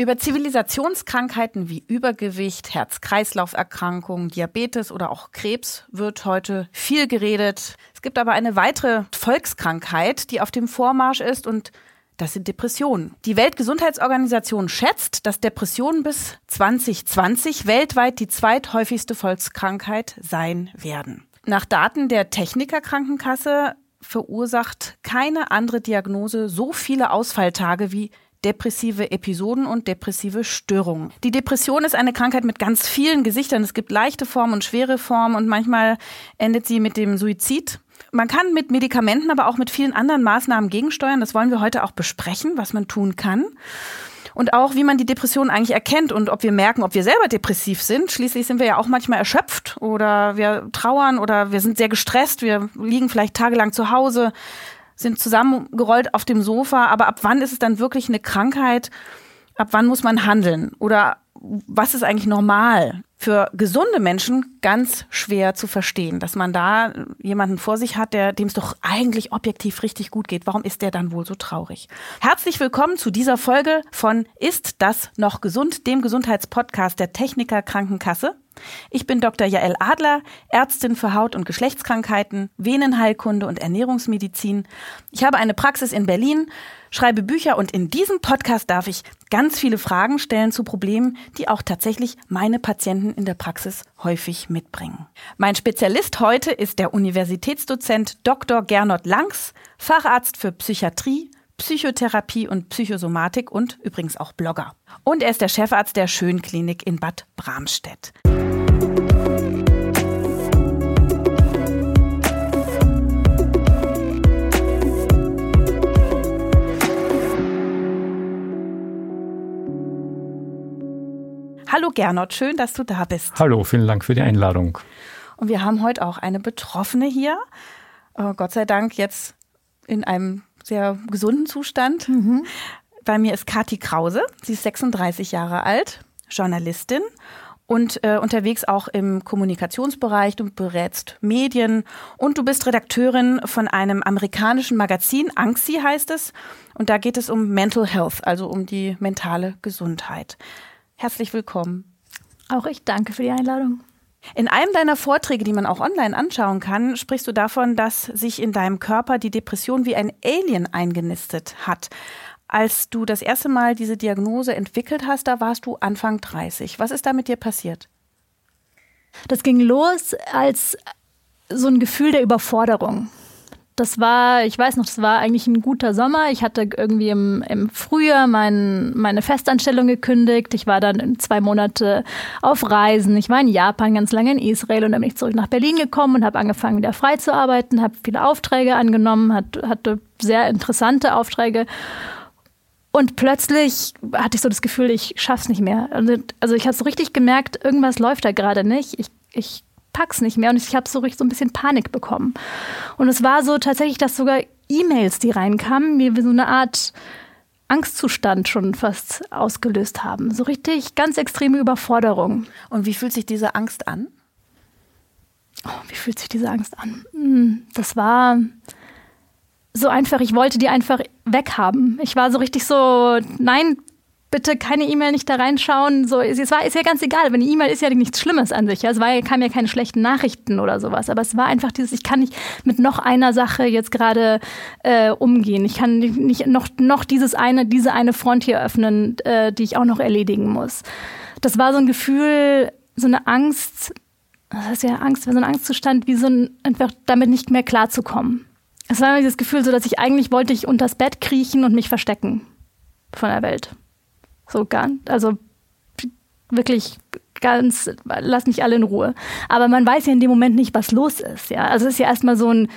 Über Zivilisationskrankheiten wie Übergewicht, Herz-Kreislauf-Erkrankungen, Diabetes oder auch Krebs wird heute viel geredet. Es gibt aber eine weitere Volkskrankheit, die auf dem Vormarsch ist und das sind Depressionen. Die Weltgesundheitsorganisation schätzt, dass Depressionen bis 2020 weltweit die zweithäufigste Volkskrankheit sein werden. Nach Daten der Technikerkrankenkasse verursacht keine andere Diagnose so viele Ausfalltage wie depressive Episoden und depressive Störungen. Die Depression ist eine Krankheit mit ganz vielen Gesichtern. Es gibt leichte Formen und schwere Formen und manchmal endet sie mit dem Suizid. Man kann mit Medikamenten, aber auch mit vielen anderen Maßnahmen gegensteuern. Das wollen wir heute auch besprechen, was man tun kann. Und auch, wie man die Depression eigentlich erkennt und ob wir merken, ob wir selber depressiv sind. Schließlich sind wir ja auch manchmal erschöpft oder wir trauern oder wir sind sehr gestresst. Wir liegen vielleicht tagelang zu Hause sind zusammengerollt auf dem Sofa, aber ab wann ist es dann wirklich eine Krankheit? Ab wann muss man handeln? Oder was ist eigentlich normal? Für gesunde Menschen ganz schwer zu verstehen, dass man da jemanden vor sich hat, der dem es doch eigentlich objektiv richtig gut geht. Warum ist der dann wohl so traurig? Herzlich willkommen zu dieser Folge von Ist das noch gesund? Dem Gesundheitspodcast der Techniker Krankenkasse. Ich bin Dr. Jael Adler, Ärztin für Haut- und Geschlechtskrankheiten, Venenheilkunde und Ernährungsmedizin. Ich habe eine Praxis in Berlin, schreibe Bücher und in diesem Podcast darf ich ganz viele Fragen stellen zu Problemen, die auch tatsächlich meine Patienten in der Praxis häufig mitbringen. Mein Spezialist heute ist der Universitätsdozent Dr. Gernot Langs, Facharzt für Psychiatrie, Psychotherapie und Psychosomatik und übrigens auch Blogger. Und er ist der Chefarzt der Schönklinik in Bad Bramstedt. Hallo Gernot, schön, dass du da bist. Hallo, vielen Dank für die Einladung. Und wir haben heute auch eine Betroffene hier. Äh, Gott sei Dank jetzt in einem sehr gesunden Zustand. Mhm. Bei mir ist Kathi Krause. Sie ist 36 Jahre alt, Journalistin und äh, unterwegs auch im Kommunikationsbereich. Du berätst Medien und du bist Redakteurin von einem amerikanischen Magazin, Anxi heißt es. Und da geht es um Mental Health, also um die mentale Gesundheit. Herzlich willkommen. Auch ich danke für die Einladung. In einem deiner Vorträge, die man auch online anschauen kann, sprichst du davon, dass sich in deinem Körper die Depression wie ein Alien eingenistet hat. Als du das erste Mal diese Diagnose entwickelt hast, da warst du Anfang 30. Was ist da mit dir passiert? Das ging los als so ein Gefühl der Überforderung das war, ich weiß noch, das war eigentlich ein guter Sommer. Ich hatte irgendwie im, im Frühjahr mein, meine Festanstellung gekündigt. Ich war dann zwei Monate auf Reisen. Ich war in Japan ganz lange in Israel und dann bin ich zurück nach Berlin gekommen und habe angefangen, wieder frei zu arbeiten, habe viele Aufträge angenommen, hat, hatte sehr interessante Aufträge. Und plötzlich hatte ich so das Gefühl, ich schaff's nicht mehr. Also ich habe so richtig gemerkt, irgendwas läuft da gerade nicht. Ich, ich pack's nicht mehr und ich habe so richtig so ein bisschen Panik bekommen. Und es war so tatsächlich, dass sogar E-Mails, die reinkamen, mir so eine Art Angstzustand schon fast ausgelöst haben. So richtig ganz extreme Überforderung. Und wie fühlt sich diese Angst an? Oh, wie fühlt sich diese Angst an? Hm, das war so einfach, ich wollte die einfach weghaben. Ich war so richtig so, nein, bitte keine E-Mail nicht da reinschauen. So, es war, ist ja ganz egal, wenn die E-Mail ist ja nichts Schlimmes an sich. Ja. Es war, kamen ja keine schlechten Nachrichten oder sowas. Aber es war einfach dieses, ich kann nicht mit noch einer Sache jetzt gerade äh, umgehen. Ich kann nicht noch, noch dieses eine, diese eine Front hier öffnen, äh, die ich auch noch erledigen muss. Das war so ein Gefühl, so eine Angst, das ist ja Angst, so ein Angstzustand, wie so ein, einfach damit nicht mehr klarzukommen. Es war immer dieses Gefühl, so dass ich eigentlich wollte ich unters Bett kriechen und mich verstecken von der Welt. So ganz, also wirklich ganz, lass mich alle in Ruhe. Aber man weiß ja in dem Moment nicht, was los ist. Ja, also es ist ja erstmal so ein,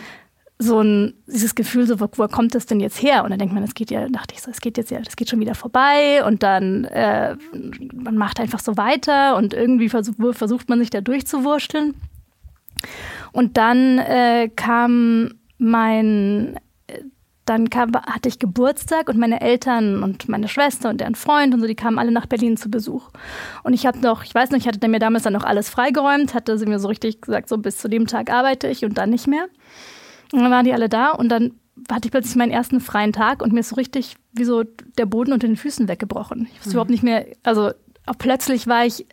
so ein, dieses Gefühl, so, wo, kommt das denn jetzt her? Und dann denkt man, es geht ja, dachte ich so, es geht jetzt ja, das geht schon wieder vorbei und dann, äh, man macht einfach so weiter und irgendwie versuch, versucht man sich da durchzuwurschteln. Und dann äh, kam mein dann kam, hatte ich Geburtstag und meine Eltern und meine Schwester und deren Freund und so, die kamen alle nach Berlin zu Besuch. Und ich habe noch, ich weiß nicht, ich hatte mir damals dann noch alles freigeräumt, hatte sie mir so richtig gesagt, so bis zu dem Tag arbeite ich und dann nicht mehr. Und dann waren die alle da und dann hatte ich plötzlich meinen ersten freien Tag und mir ist so richtig wie so der Boden unter den Füßen weggebrochen. Ich wusste mhm. überhaupt nicht mehr, also plötzlich war ich,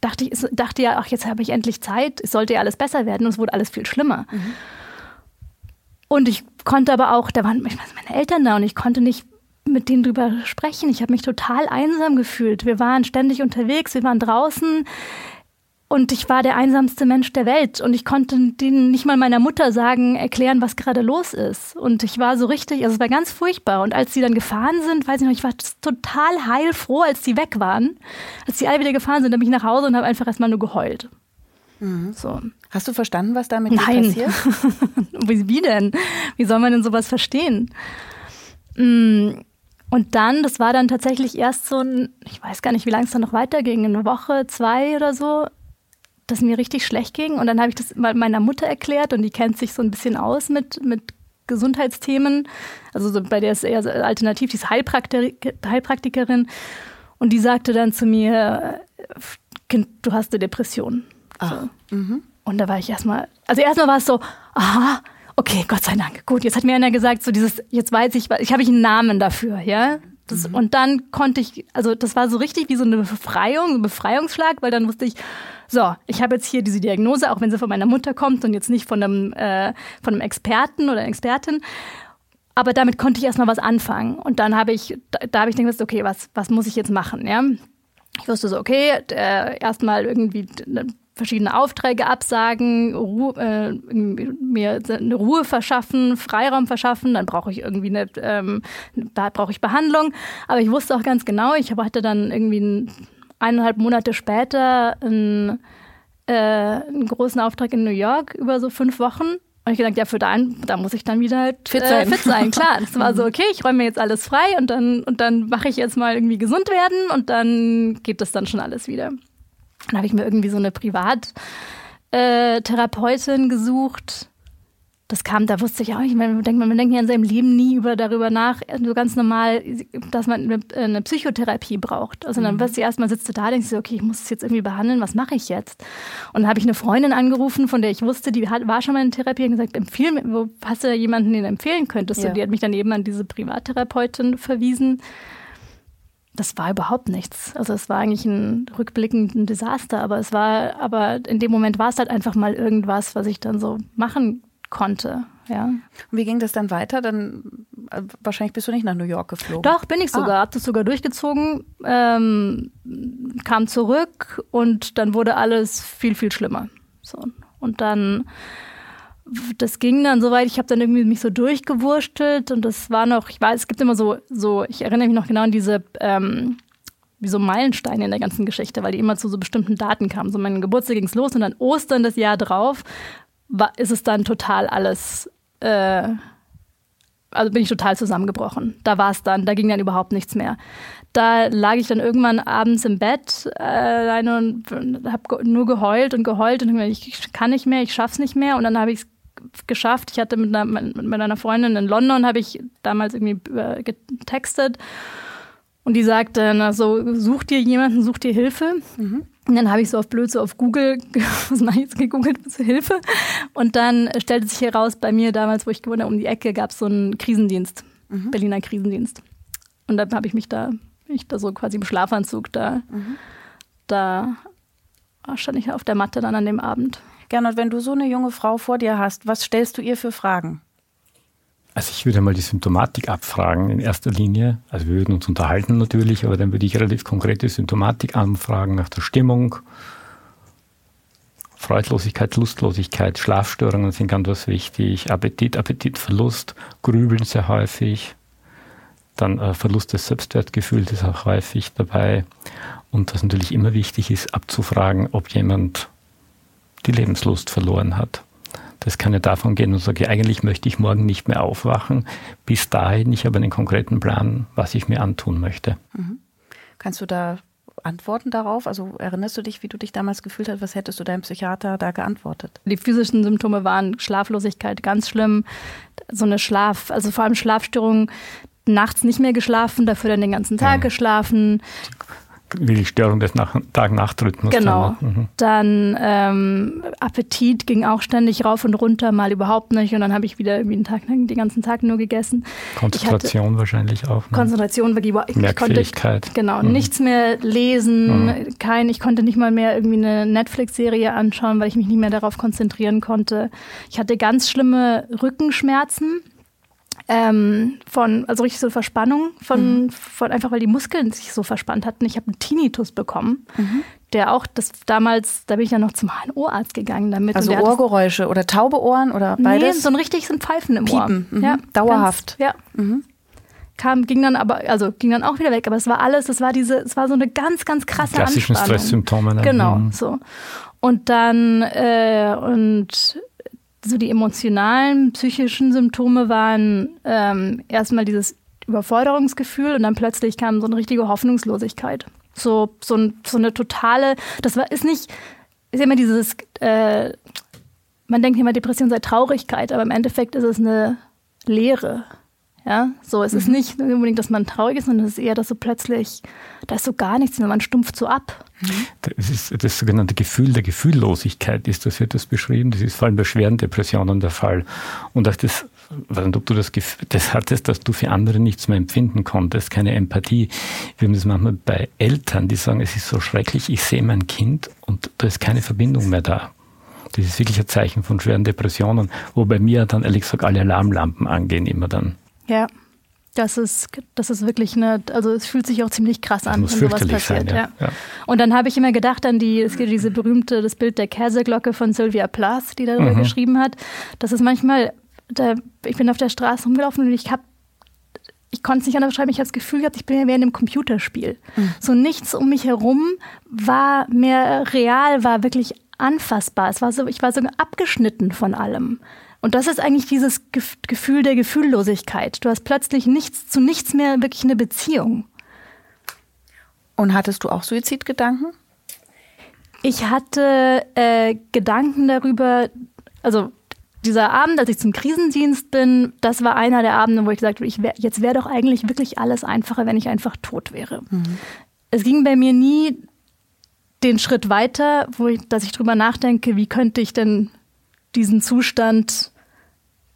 dachte ich, dachte ja, ach, jetzt habe ich endlich Zeit, es sollte ja alles besser werden und es wurde alles viel schlimmer. Mhm. Und ich konnte aber auch, da waren meine Eltern da und ich konnte nicht mit denen drüber sprechen. Ich habe mich total einsam gefühlt. Wir waren ständig unterwegs, wir waren draußen. Und ich war der einsamste Mensch der Welt und ich konnte denen nicht mal meiner Mutter sagen, erklären, was gerade los ist. Und ich war so richtig, also es war ganz furchtbar. Und als sie dann gefahren sind, weiß ich noch, ich war total heilfroh, als sie weg waren. Als sie alle wieder gefahren sind, bin ich nach Hause und habe einfach erstmal nur geheult. Mhm. So. Hast du verstanden, was damit Nein. passiert? Wie denn? Wie soll man denn sowas verstehen? Mm, und dann, das war dann tatsächlich erst so ein, ich weiß gar nicht, wie lange es dann noch weiterging, eine Woche, zwei oder so, dass mir richtig schlecht ging. Und dann habe ich das mal meiner Mutter erklärt und die kennt sich so ein bisschen aus mit, mit Gesundheitsthemen. Also so, bei der ist eher alternativ, die ist Heilpraktik Heilpraktikerin. Und die sagte dann zu mir, Kind, du hast eine Depression. Ah. So. Mhm. Und da war ich erstmal, also erstmal war es so, aha, okay, Gott sei Dank. Gut, jetzt hat mir einer gesagt, so dieses, jetzt weiß ich, ich habe ich einen Namen dafür, ja. Das, mhm. Und dann konnte ich, also das war so richtig wie so eine Befreiung, ein Befreiungsschlag, weil dann wusste ich, so, ich habe jetzt hier diese Diagnose, auch wenn sie von meiner Mutter kommt und jetzt nicht von einem, äh, von einem Experten oder Expertin. Aber damit konnte ich erstmal was anfangen. Und dann habe ich, da, da habe ich gedacht, okay, was, was muss ich jetzt machen, ja? Ich wusste so, okay, äh, erstmal irgendwie verschiedene Aufträge absagen, Ruhe, äh, mir eine Ruhe verschaffen, Freiraum verschaffen, dann brauche ich irgendwie eine, ähm, brauche ich Behandlung. Aber ich wusste auch ganz genau, ich hatte dann irgendwie ein, eineinhalb Monate später einen, äh, einen großen Auftrag in New York über so fünf Wochen. Und ich gedacht, ja, für da, da muss ich dann wieder halt fit sein. Äh, fit sein, klar. Das war so, okay, ich räume mir jetzt alles frei und dann, und dann mache ich jetzt mal irgendwie gesund werden und dann geht das dann schon alles wieder. Dann habe ich mir irgendwie so eine Privattherapeutin äh, gesucht. Das kam, da wusste ich auch nicht, man denkt, man denkt ja in seinem Leben nie über, darüber nach, so ganz normal, dass man eine, eine Psychotherapie braucht. Also dann mhm. wirst du erstmal sitzt du da, denkst du, okay, ich muss es jetzt irgendwie behandeln, was mache ich jetzt? Und dann habe ich eine Freundin angerufen, von der ich wusste, die hat, war schon mal in Therapie und gesagt, empfehl mir, wo hast du da jemanden, den du empfehlen könntest? Ja. Und die hat mich dann eben an diese Privattherapeutin verwiesen das war überhaupt nichts. Also es war eigentlich ein rückblickend Desaster, aber es war, aber in dem Moment war es halt einfach mal irgendwas, was ich dann so machen konnte. Ja. Und wie ging das dann weiter? Dann äh, wahrscheinlich bist du nicht nach New York geflogen. Doch, bin ich sogar. Ah. Hab das sogar durchgezogen, ähm, kam zurück und dann wurde alles viel, viel schlimmer. So. Und dann das ging dann soweit, ich habe dann irgendwie mich so durchgewurstelt und das war noch, ich weiß, es gibt immer so, so ich erinnere mich noch genau an diese, ähm, wie so Meilensteine in der ganzen Geschichte, weil die immer zu so bestimmten Daten kamen. So mein Geburtstag ging es los und dann Ostern das Jahr drauf war, ist es dann total alles, äh, also bin ich total zusammengebrochen. Da war es dann, da ging dann überhaupt nichts mehr. Da lag ich dann irgendwann abends im Bett äh, alleine und habe nur geheult und geheult und ich kann nicht mehr, ich schaff's nicht mehr und dann habe ich es geschafft. Ich hatte mit einer, mit einer Freundin in London, habe ich damals irgendwie getextet und die sagte, na so, such dir jemanden, such dir Hilfe. Mhm. Und dann habe ich so auf blöd so auf Google, was mache ich jetzt, gegoogelt, Hilfe. Und dann stellte sich heraus, bei mir damals, wo ich gewohnt habe, um die Ecke gab es so einen Krisendienst, mhm. Berliner Krisendienst. Und dann habe ich mich da, ich da so quasi im Schlafanzug da, mhm. da stand ich auf der Matte dann an dem Abend. Gernot, wenn du so eine junge Frau vor dir hast, was stellst du ihr für Fragen? Also ich würde mal die Symptomatik abfragen in erster Linie. Also wir würden uns unterhalten natürlich, aber dann würde ich relativ konkrete Symptomatik anfragen nach der Stimmung. Freudlosigkeit, Lustlosigkeit, Schlafstörungen sind ganz was wichtig, Appetit, Appetitverlust, Grübeln sehr häufig, dann äh, Verlust des Selbstwertgefühls ist auch häufig dabei. Und was natürlich immer wichtig ist, abzufragen, ob jemand die Lebenslust verloren hat. Das kann ja davon gehen und sage, eigentlich möchte ich morgen nicht mehr aufwachen. Bis dahin, ich habe einen konkreten Plan, was ich mir antun möchte. Mhm. Kannst du da Antworten darauf? Also erinnerst du dich, wie du dich damals gefühlt hast? Was hättest du deinem Psychiater da geantwortet? Die physischen Symptome waren Schlaflosigkeit, ganz schlimm. So eine Schlaf, also vor allem Schlafstörungen, nachts nicht mehr geschlafen, dafür dann den ganzen Tag mhm. geschlafen wie die Störung des Nach Tag-Nacht-Rhythmus. Genau. Dann, mhm. dann ähm, Appetit ging auch ständig rauf und runter, mal überhaupt nicht. Und dann habe ich wieder irgendwie den, Tag, den ganzen Tag nur gegessen. Konzentration wahrscheinlich auch. Ne? Konzentration war ich, Merkfähigkeit. Konnte, genau, mhm. nichts mehr lesen, mhm. kein, ich konnte nicht mal mehr irgendwie eine Netflix-Serie anschauen, weil ich mich nicht mehr darauf konzentrieren konnte. Ich hatte ganz schlimme Rückenschmerzen ähm, von, also richtig so Verspannung, von, mhm. von einfach weil die Muskeln sich so verspannt hatten. Ich habe einen Tinnitus bekommen, mhm. der auch, das damals, da bin ich ja noch zum HNO-Arzt gegangen damit. Also Ohrgeräusche oder taube Ohren oder beides? Nee, so ein richtig so ein Pfeifen im Piepen. Ohr. Mhm. Ja, dauerhaft. Ganz, ja. Mhm. Kam, ging dann aber, also ging dann auch wieder weg, aber es war alles, es war diese, es war so eine ganz, ganz krasse Klassischen Anspannung. Stresssymptome. Ne? Genau, mhm. so. Und dann, äh, und so die emotionalen, psychischen Symptome waren ähm, erstmal dieses Überforderungsgefühl und dann plötzlich kam so eine richtige Hoffnungslosigkeit. So, so, ein, so eine totale, das war, ist nicht, ist immer dieses, äh, man denkt immer, Depression sei Traurigkeit, aber im Endeffekt ist es eine Leere. Ja, so, es mhm. ist nicht unbedingt, dass man traurig ist, sondern es ist eher, dass so plötzlich, da ist so gar nichts mehr, man stumpft so ab. Das ist das sogenannte Gefühl der Gefühllosigkeit, ist das, wird das beschrieben. Das ist vor allem bei schweren Depressionen der Fall. Und auch das, ob du das, das hattest, dass du für andere nichts mehr empfinden konntest, keine Empathie. Wir haben das manchmal bei Eltern, die sagen, es ist so schrecklich, ich sehe mein Kind und da ist keine Verbindung mehr da. Das ist wirklich ein Zeichen von schweren Depressionen, wo bei mir dann ehrlich gesagt alle Alarmlampen angehen immer dann. Ja. Das ist, das ist wirklich eine, also es fühlt sich auch ziemlich krass an, wenn sowas passiert. Sein, ja. Ja. Und dann habe ich immer gedacht an die, es gibt diese berühmte, das Bild der Käseglocke von Sylvia Plath, die darüber mhm. geschrieben hat. Das ist manchmal, da, ich bin auf der Straße rumgelaufen und ich habe ich konnte es nicht anders beschreiben, ich habe das Gefühl gehabt, ich bin ja wie in einem Computerspiel. Mhm. So nichts um mich herum war mehr real, war wirklich anfassbar. Es war so, ich war so abgeschnitten von allem. Und das ist eigentlich dieses Gefühl der Gefühllosigkeit. Du hast plötzlich nichts zu nichts mehr wirklich eine Beziehung. Und hattest du auch Suizidgedanken? Ich hatte äh, Gedanken darüber, also dieser Abend, als ich zum Krisendienst bin, das war einer der Abende, wo ich gesagt habe, ich wär, jetzt wäre doch eigentlich wirklich alles einfacher, wenn ich einfach tot wäre. Mhm. Es ging bei mir nie den Schritt weiter, wo ich, dass ich drüber nachdenke, wie könnte ich denn diesen Zustand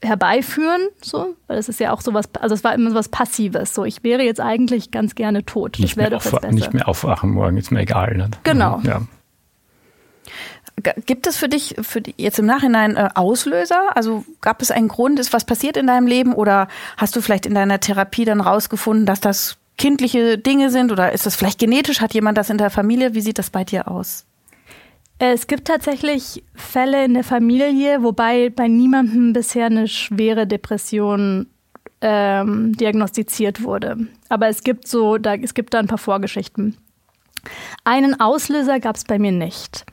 herbeiführen, so, weil es ist ja auch sowas, also es war immer sowas Passives, so, ich wäre jetzt eigentlich ganz gerne tot. Das wäre doch das Beste. Nicht mehr aufwachen morgen, ist mir egal. Ne? Genau. Ja. Gibt es für dich, für die, jetzt im Nachhinein äh, Auslöser? Also gab es einen Grund, ist was passiert in deinem Leben oder hast du vielleicht in deiner Therapie dann rausgefunden, dass das kindliche Dinge sind oder ist das vielleicht genetisch? Hat jemand das in der Familie? Wie sieht das bei dir aus? Es gibt tatsächlich Fälle in der Familie, wobei bei niemandem bisher eine schwere Depression ähm, diagnostiziert wurde. Aber es gibt so, da, es gibt da ein paar Vorgeschichten. Einen Auslöser gab es bei mir nicht.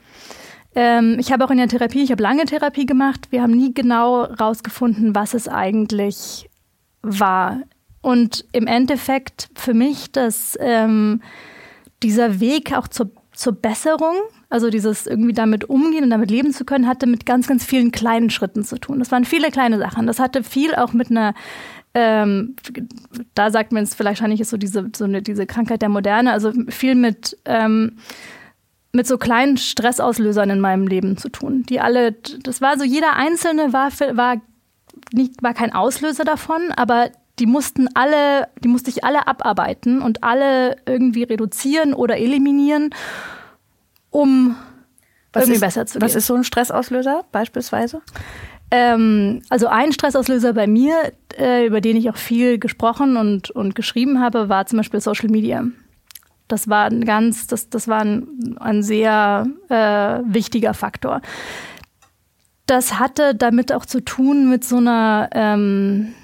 Ähm, ich habe auch in der Therapie, ich habe lange Therapie gemacht. Wir haben nie genau herausgefunden, was es eigentlich war. Und im Endeffekt für mich, dass ähm, dieser Weg auch zur, zur Besserung, also dieses irgendwie damit umgehen und damit leben zu können, hatte mit ganz, ganz vielen kleinen Schritten zu tun. Das waren viele kleine Sachen. Das hatte viel auch mit einer ähm, da sagt man es vielleicht wahrscheinlich ist so diese so eine, diese Krankheit der Moderne, also viel mit ähm, mit so kleinen Stressauslösern in meinem Leben zu tun, die alle, das war so jeder einzelne war war nicht war kein Auslöser davon, aber die mussten alle, die musste ich alle abarbeiten und alle irgendwie reduzieren oder eliminieren um was irgendwie ist, besser zu gehen. Was ist so ein Stressauslöser beispielsweise? Ähm, also ein Stressauslöser bei mir, äh, über den ich auch viel gesprochen und, und geschrieben habe, war zum Beispiel Social Media. Das war ein ganz, das, das war ein, ein sehr äh, wichtiger Faktor. Das hatte damit auch zu tun mit so einer, ähm,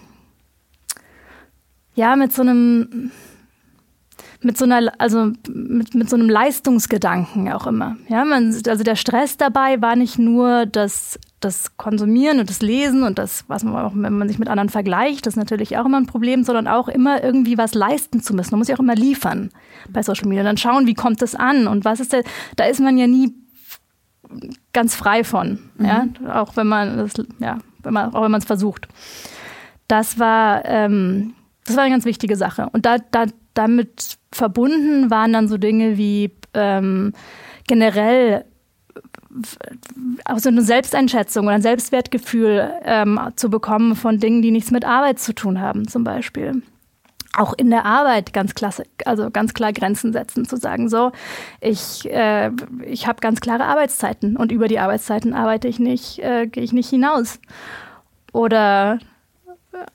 ja, mit so einem, mit so einer, also mit, mit so einem Leistungsgedanken auch immer. Ja, man, also der Stress dabei war nicht nur das, das Konsumieren und das Lesen und das, was man auch, wenn man sich mit anderen vergleicht, das ist natürlich auch immer ein Problem, sondern auch immer irgendwie was leisten zu müssen. Man muss ja auch immer liefern bei Social Media. Und dann schauen, wie kommt das an und was ist der, da ist man ja nie ganz frei von. Mhm. Ja, auch wenn man das, ja, wenn man, auch wenn man es versucht. Das war, ähm, das war eine ganz wichtige Sache. Und da, da, damit verbunden waren dann so Dinge wie ähm, generell auch so eine Selbsteinschätzung oder ein Selbstwertgefühl ähm, zu bekommen von Dingen, die nichts mit Arbeit zu tun haben, zum Beispiel. Auch in der Arbeit ganz klasse, also ganz klar Grenzen setzen, zu sagen, so, ich, äh, ich habe ganz klare Arbeitszeiten und über die Arbeitszeiten arbeite ich nicht, äh, gehe ich nicht hinaus. Oder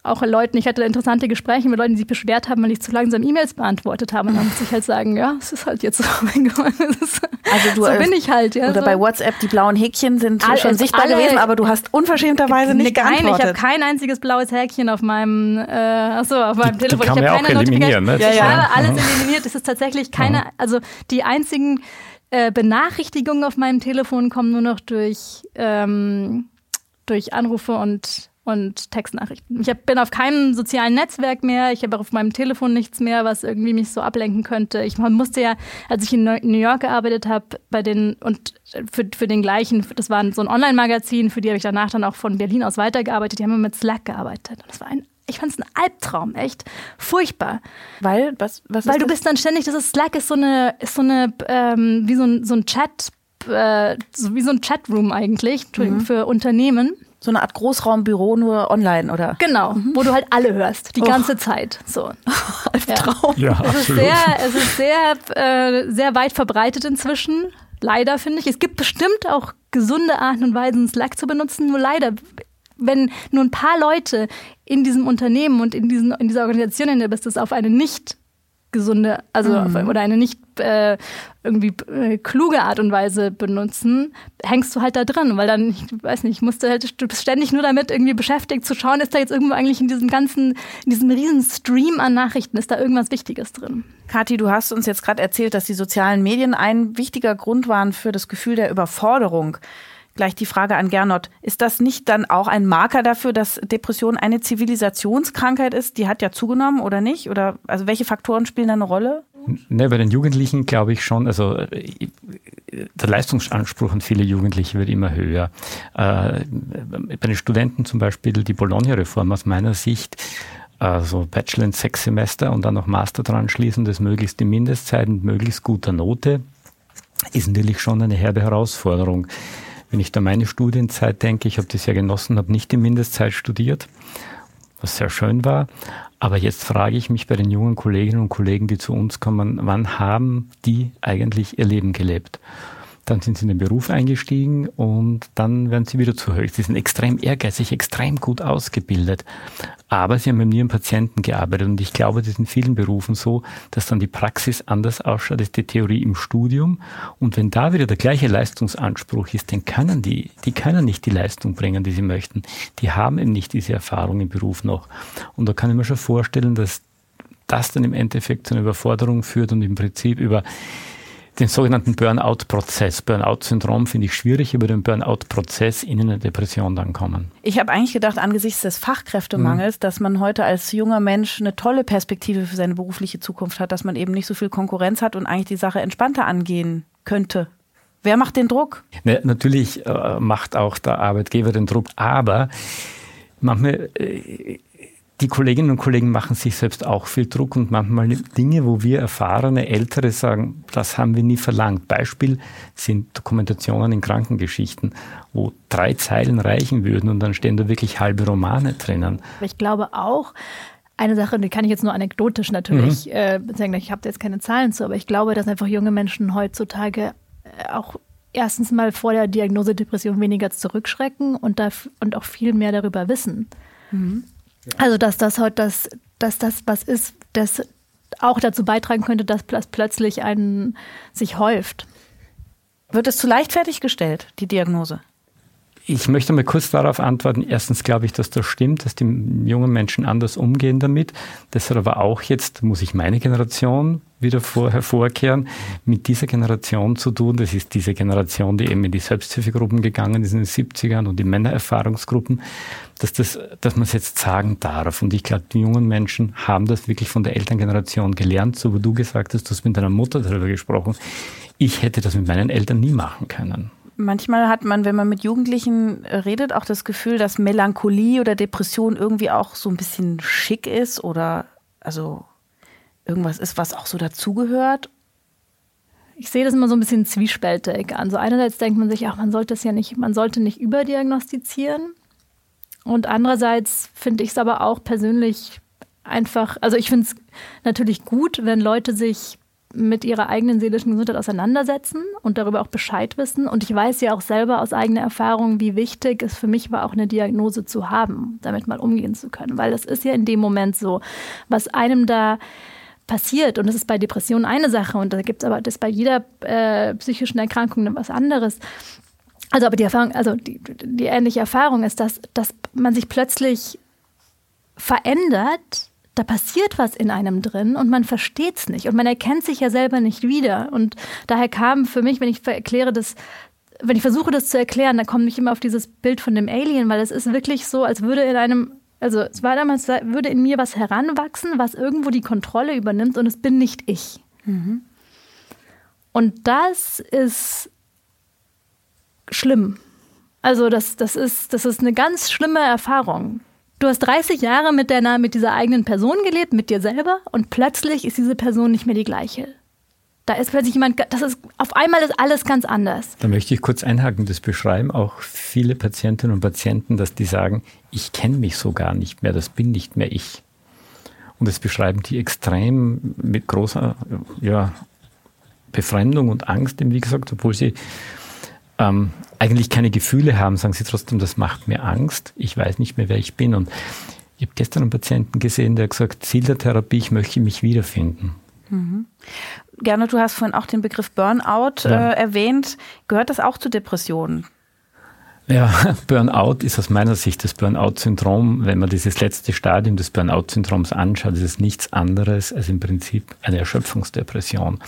auch Leuten, ich hatte interessante Gespräche mit Leuten, die sich beschwert haben, weil ich zu langsam E-Mails beantwortet habe. Und dann muss ich halt sagen, ja, es ist halt jetzt so. also du, so bin ich halt. Ja, oder so. bei WhatsApp, die blauen Häkchen sind All, schon sichtbar alle, gewesen, aber du hast unverschämterweise nicht nein, geantwortet. ich habe kein einziges blaues Häkchen auf meinem, äh, achso, auf meinem die, Telefon. Die kann ich habe keine Notification. Ne? Ja, ja. Ich habe alles eliminiert. Es ist tatsächlich keine, also die einzigen äh, Benachrichtigungen auf meinem Telefon kommen nur noch durch, ähm, durch Anrufe und und Textnachrichten. Ich hab, bin auf keinem sozialen Netzwerk mehr, ich habe auf meinem Telefon nichts mehr, was irgendwie mich so ablenken könnte. Ich musste ja, als ich in New York gearbeitet habe, bei den und für, für den gleichen, das war so ein Online-Magazin, für die habe ich danach dann auch von Berlin aus weitergearbeitet, die haben mit Slack gearbeitet. Und das war ein ich fand es ein Albtraum, echt furchtbar. Weil was was Weil du bist dann ständig, das ist Slack ist so eine ist so eine ähm, wie so ein so ein Chat äh, so wie so ein Chatroom eigentlich mhm. für Unternehmen so eine Art Großraumbüro nur online, oder? Genau, mhm. wo du halt alle hörst, die oh. ganze Zeit. So. Traum. Ja, ja es, ist sehr, es ist sehr, äh, sehr weit verbreitet inzwischen. Leider finde ich. Es gibt bestimmt auch gesunde Arten und Weisen, Slack zu benutzen. Nur leider, wenn nur ein paar Leute in diesem Unternehmen und in, diesen, in dieser Organisation, in der bist, das auf eine nicht gesunde, also mhm. oder eine nicht äh, irgendwie äh, kluge Art und Weise benutzen, hängst du halt da drin, weil dann, ich weiß nicht, musst du halt, du bist ständig nur damit irgendwie beschäftigt zu schauen, ist da jetzt irgendwo eigentlich in diesem ganzen, in diesem riesen Stream an Nachrichten, ist da irgendwas Wichtiges drin? Kathi, du hast uns jetzt gerade erzählt, dass die sozialen Medien ein wichtiger Grund waren für das Gefühl der Überforderung. Gleich die Frage an Gernot. Ist das nicht dann auch ein Marker dafür, dass Depression eine Zivilisationskrankheit ist? Die hat ja zugenommen oder nicht? Oder also welche Faktoren spielen da eine Rolle? Ne, bei den Jugendlichen glaube ich schon, also äh, der Leistungsanspruch an viele Jugendliche wird immer höher. Äh, bei den Studenten zum Beispiel die Bologna-Reform aus meiner Sicht, also Bachelor in sechs Semester und dann noch Master dran schließen, das möglichst die Mindestzeit mit möglichst guter Note, ist natürlich schon eine herbe Herausforderung. Wenn ich da meine Studienzeit denke, ich habe das ja genossen, habe nicht die Mindestzeit studiert, was sehr schön war. Aber jetzt frage ich mich bei den jungen Kolleginnen und Kollegen, die zu uns kommen, wann haben die eigentlich ihr Leben gelebt? Dann sind sie in den Beruf eingestiegen und dann werden sie wieder zu hörig. Sie sind extrem ehrgeizig, extrem gut ausgebildet. Aber sie haben mit ihren Patienten gearbeitet und ich glaube, das ist in vielen Berufen so, dass dann die Praxis anders ausschaut als die Theorie im Studium. Und wenn da wieder der gleiche Leistungsanspruch ist, dann können die, die können nicht die Leistung bringen, die sie möchten. Die haben eben nicht diese Erfahrung im Beruf noch. Und da kann ich mir schon vorstellen, dass das dann im Endeffekt zu einer Überforderung führt und im Prinzip über den sogenannten Burnout-Prozess. Burnout-Syndrom finde ich schwierig, über den Burnout-Prozess in eine Depression dann kommen. Ich habe eigentlich gedacht, angesichts des Fachkräftemangels, mhm. dass man heute als junger Mensch eine tolle Perspektive für seine berufliche Zukunft hat, dass man eben nicht so viel Konkurrenz hat und eigentlich die Sache entspannter angehen könnte. Wer macht den Druck? Ne, natürlich äh, macht auch der Arbeitgeber den Druck, aber manchmal äh, die Kolleginnen und Kollegen machen sich selbst auch viel Druck und manchmal Dinge, wo wir erfahrene Ältere sagen, das haben wir nie verlangt. Beispiel sind Dokumentationen in Krankengeschichten, wo drei Zeilen reichen würden und dann stehen da wirklich halbe Romane drinnen. Ich glaube auch, eine Sache, die kann ich jetzt nur anekdotisch natürlich mhm. äh, sagen, ich habe jetzt keine Zahlen zu, aber ich glaube, dass einfach junge Menschen heutzutage auch erstens mal vor der Diagnose Depression weniger zurückschrecken und, da, und auch viel mehr darüber wissen. Mhm. Also, dass das heute das, dass das was ist, das auch dazu beitragen könnte, dass plötzlich ein sich häuft. Wird es zu leichtfertig gestellt, die Diagnose? Ich möchte mal kurz darauf antworten. Erstens glaube ich, dass das stimmt, dass die jungen Menschen anders umgehen damit. Das hat aber auch jetzt, muss ich meine Generation wieder vor, hervorkehren, mit dieser Generation zu tun. Das ist diese Generation, die eben in die Selbsthilfegruppen gegangen ist in den 70ern und die Männererfahrungsgruppen, dass, das, dass man es jetzt sagen darf. Und ich glaube, die jungen Menschen haben das wirklich von der Elterngeneration gelernt, so wie du gesagt hast, du hast mit deiner Mutter darüber gesprochen. Ich hätte das mit meinen Eltern nie machen können. Manchmal hat man, wenn man mit Jugendlichen redet, auch das Gefühl, dass Melancholie oder Depression irgendwie auch so ein bisschen schick ist oder also irgendwas ist, was auch so dazugehört? Ich sehe das immer so ein bisschen zwiespältig an. So einerseits denkt man sich, ach, man sollte es ja nicht, man sollte nicht überdiagnostizieren. Und andererseits finde ich es aber auch persönlich einfach, also ich finde es natürlich gut, wenn Leute sich mit ihrer eigenen seelischen Gesundheit auseinandersetzen und darüber auch Bescheid wissen. Und ich weiß ja auch selber aus eigener Erfahrung, wie wichtig es für mich war, auch eine Diagnose zu haben, damit mal umgehen zu können. Weil das ist ja in dem Moment so, was einem da passiert. Und das ist bei Depressionen eine Sache und da gibt es aber das bei jeder äh, psychischen Erkrankung was anderes. Also aber die Erfahrung, also die, die ähnliche Erfahrung ist, dass, dass man sich plötzlich verändert, da passiert was in einem drin und man versteht es nicht und man erkennt sich ja selber nicht wieder. Und daher kam für mich, wenn ich erkläre das, wenn ich versuche das zu erklären, da komme ich immer auf dieses Bild von dem Alien, weil es ist wirklich so, als würde in einem, also es war damals, würde in mir was heranwachsen, was irgendwo die Kontrolle übernimmt und es bin nicht ich. Mhm. Und das ist schlimm. Also das, das, ist, das ist eine ganz schlimme Erfahrung. Du hast 30 Jahre mit, deiner, mit dieser eigenen Person gelebt, mit dir selber, und plötzlich ist diese Person nicht mehr die gleiche. Da ist plötzlich jemand, das ist, auf einmal ist alles ganz anders. Da möchte ich kurz einhaken, das beschreiben auch viele Patientinnen und Patienten, dass die sagen, ich kenne mich so gar nicht mehr, das bin nicht mehr ich. Und das beschreiben die extrem mit großer ja, Befremdung und Angst, wie gesagt, obwohl sie ähm, eigentlich keine Gefühle haben, sagen sie trotzdem, das macht mir Angst, ich weiß nicht mehr, wer ich bin. Und ich habe gestern einen Patienten gesehen, der hat gesagt, Ziel der Therapie, ich möchte mich wiederfinden. Mhm. Gerne, du hast vorhin auch den Begriff Burnout ja. äh, erwähnt. Gehört das auch zu Depressionen? Ja, Burnout ist aus meiner Sicht das Burnout-Syndrom. Wenn man dieses letzte Stadium des Burnout-Syndroms anschaut, ist es nichts anderes als im Prinzip eine Erschöpfungsdepression.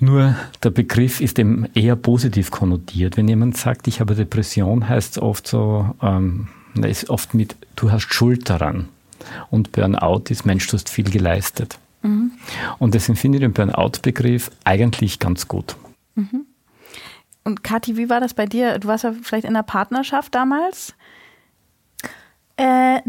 Nur der Begriff ist eben eher positiv konnotiert. Wenn jemand sagt, ich habe Depression, heißt es oft so, ähm, ist oft mit, du hast Schuld daran. Und Burnout ist, Mensch, du hast viel geleistet. Mhm. Und deswegen finde ich den Burnout-Begriff eigentlich ganz gut. Mhm. Und Kathi, wie war das bei dir? Du warst ja vielleicht in einer Partnerschaft damals? Äh,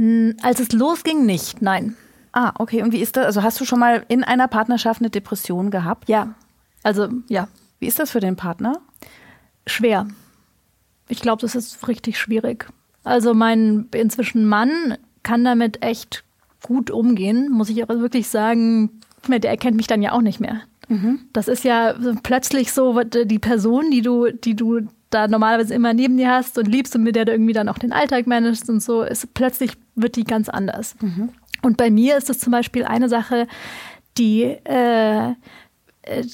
als es losging, nicht, nein. Ah, okay. Und wie ist das? Also hast du schon mal in einer Partnerschaft eine Depression gehabt? Ja. Also ja. Wie ist das für den Partner? Schwer. Ich glaube, das ist richtig schwierig. Also mein inzwischen Mann kann damit echt gut umgehen, muss ich aber wirklich sagen. Der erkennt mich dann ja auch nicht mehr. Mhm. Das ist ja plötzlich so die Person, die du, die du da normalerweise immer neben dir hast und liebst und mit der du irgendwie dann auch den Alltag managst und so, ist plötzlich wird die ganz anders. Mhm. Und bei mir ist es zum Beispiel eine Sache, die äh, äh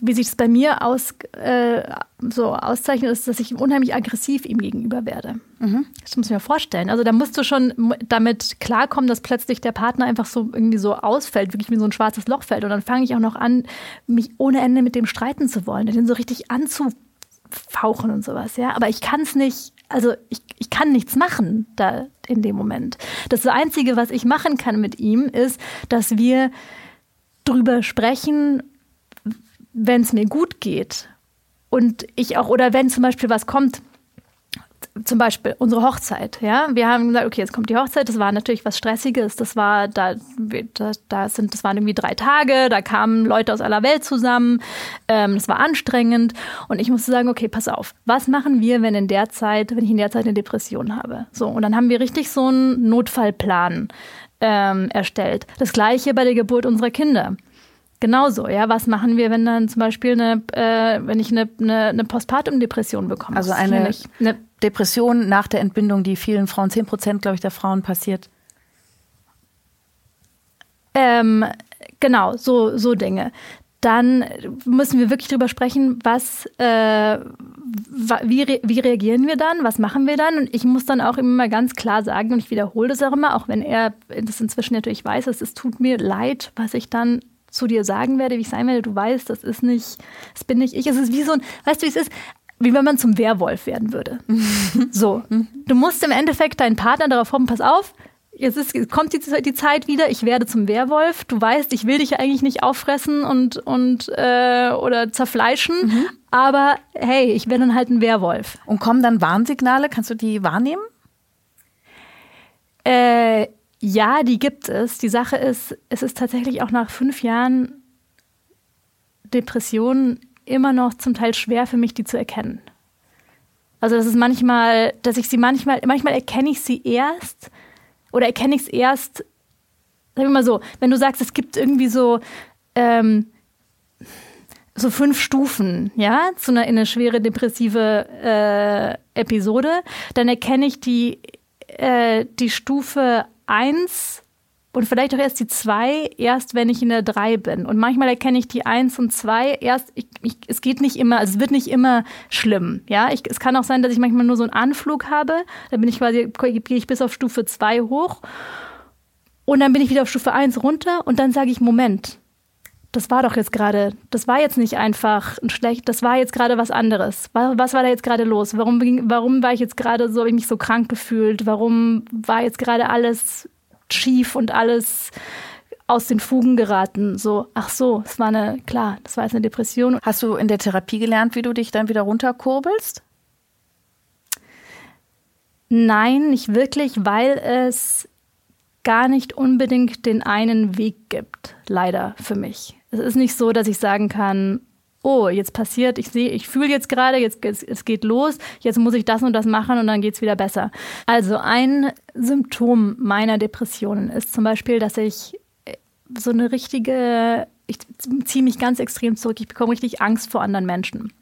wie sich das bei mir aus, äh, so auszeichnet, ist, dass ich unheimlich aggressiv ihm gegenüber werde. Mhm. Das muss ich mir vorstellen. Also da musst du schon damit klarkommen, dass plötzlich der Partner einfach so irgendwie so ausfällt, wirklich wie so ein schwarzes Loch fällt. Und dann fange ich auch noch an, mich ohne Ende mit dem streiten zu wollen, den so richtig anzufauchen und sowas. Ja, aber ich kann es nicht. Also ich, ich kann nichts machen da in dem Moment. Das Einzige, was ich machen kann mit ihm, ist, dass wir drüber sprechen, wenn es mir gut geht und ich auch, oder wenn zum Beispiel was kommt, zum Beispiel unsere Hochzeit, ja, wir haben gesagt, okay, jetzt kommt die Hochzeit, das war natürlich was Stressiges, das war, da, da, sind, das waren irgendwie drei Tage, da kamen Leute aus aller Welt zusammen, ähm, das war anstrengend und ich musste sagen, okay, pass auf, was machen wir, wenn in der Zeit, wenn ich in der Zeit eine Depression habe? So, und dann haben wir richtig so einen Notfallplan ähm, erstellt. Das gleiche bei der Geburt unserer Kinder. Genauso, ja. Was machen wir, wenn dann zum Beispiel eine, äh, wenn ich eine, eine, eine Postpartum-Depression bekomme? Also eine, eine Depression nach der Entbindung, die vielen Frauen, 10 Prozent, glaube ich, der Frauen passiert. Ähm, genau, so, so Dinge. Dann müssen wir wirklich drüber sprechen, was, äh, wie, re wie reagieren wir dann, was machen wir dann? Und ich muss dann auch immer ganz klar sagen, und ich wiederhole das auch immer, auch wenn er das inzwischen natürlich weiß, dass es tut mir leid, was ich dann zu dir sagen werde, wie ich sein werde, du weißt, das ist nicht, das bin nicht ich. Es ist wie so ein, weißt du, wie es ist? Wie wenn man zum Werwolf werden würde. so. Du musst im Endeffekt deinen Partner darauf hoffen, pass auf, jetzt ist, kommt die, die, Zeit wieder, ich werde zum Werwolf. Du weißt, ich will dich eigentlich nicht auffressen und, und äh, oder zerfleischen, mhm. aber hey, ich werde dann halt ein Werwolf. Und kommen dann Warnsignale? Kannst du die wahrnehmen? Äh, Ja, die gibt es. Die Sache ist, es ist tatsächlich auch nach fünf Jahren Depression immer noch zum Teil schwer für mich, die zu erkennen. Also das ist manchmal, dass ich sie manchmal, manchmal erkenne ich sie erst oder erkenne ich es erst, sag ich mal so, wenn du sagst, es gibt irgendwie so, ähm, so fünf Stufen, ja, zu einer, in eine schwere depressive äh, Episode, dann erkenne ich die, äh, die Stufe 1 und vielleicht auch erst die 2, erst wenn ich in der 3 bin. Und manchmal erkenne ich die 1 und 2 erst, ich, ich, es geht nicht immer, also es wird nicht immer schlimm. Ja, ich, es kann auch sein, dass ich manchmal nur so einen Anflug habe. Dann bin ich quasi, gehe ich bis auf Stufe 2 hoch. Und dann bin ich wieder auf Stufe 1 runter und dann sage ich, Moment, das war doch jetzt gerade, das war jetzt nicht einfach ein schlecht, das war jetzt gerade was anderes. Was, was war da jetzt gerade los? Warum, warum war ich jetzt gerade so, habe ich mich so krank gefühlt? Warum war jetzt gerade alles schief und alles aus den Fugen geraten? So, ach so, es war eine, klar, das war jetzt eine Depression. Hast du in der Therapie gelernt, wie du dich dann wieder runterkurbelst? Nein, nicht wirklich, weil es gar nicht unbedingt den einen Weg gibt, leider für mich. Es ist nicht so, dass ich sagen kann, oh, jetzt passiert, ich sehe, ich fühle jetzt gerade, jetzt es geht los, jetzt muss ich das und das machen und dann geht es wieder besser. Also ein Symptom meiner Depressionen ist zum Beispiel, dass ich äh, so eine richtige, ich ziehe mich ganz extrem zurück, ich bekomme richtig Angst vor anderen Menschen.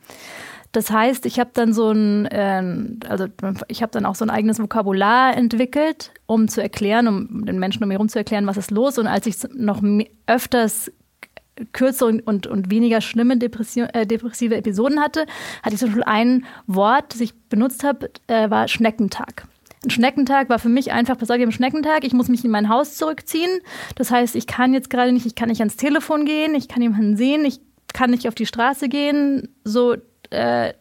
Das heißt, ich habe dann so ein, äh, also ich habe dann auch so ein eigenes Vokabular entwickelt, um zu erklären, um den Menschen um mich herum zu erklären, was ist los. Und als ich noch öfters kürzere und, und, und weniger schlimme Depression, äh, depressive Episoden hatte, hatte ich zum Beispiel ein Wort, das ich benutzt habe, äh, war Schneckentag. Ein Schneckentag war für mich einfach, pass auf, ich habe Schneckentag, ich muss mich in mein Haus zurückziehen. Das heißt, ich kann jetzt gerade nicht, ich kann nicht ans Telefon gehen, ich kann jemanden sehen, ich kann nicht auf die Straße gehen. So, äh,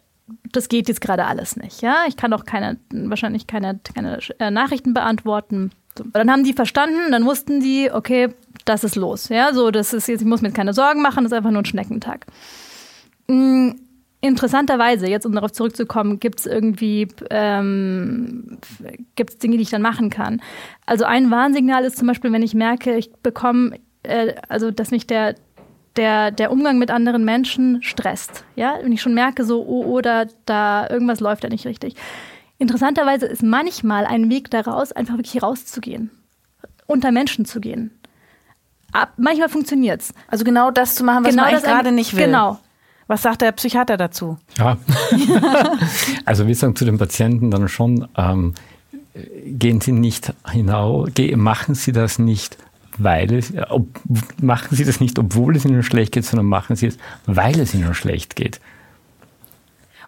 das geht jetzt gerade alles nicht. Ja, ich kann auch keine, wahrscheinlich keine, keine äh, Nachrichten beantworten. So. Dann haben die verstanden, dann wussten die, okay, das ist los. Ja, so, das ist jetzt, ich muss mir keine Sorgen machen, das ist einfach nur ein Schneckentag. Mhm. Interessanterweise, jetzt um darauf zurückzukommen, gibt es irgendwie ähm, gibt's Dinge, die ich dann machen kann. Also ein Warnsignal ist zum Beispiel, wenn ich merke, ich bekomme, äh, also dass mich der, der, der Umgang mit anderen Menschen stresst. Ja, wenn ich schon merke, so, oh, oder da irgendwas läuft da nicht richtig. Interessanterweise ist manchmal ein Weg daraus, einfach wirklich rauszugehen, unter Menschen zu gehen. Ab, manchmal funktioniert es. Also genau das zu machen, was genau man eigentlich gerade nicht will. Genau. Was sagt der Psychiater dazu? Ja, also wir sagen zu den Patienten dann schon, ähm, gehen Sie nicht hinaus, machen Sie das nicht, weil es, ob, machen Sie das nicht, obwohl es Ihnen schlecht geht, sondern machen Sie es, weil es Ihnen schlecht geht.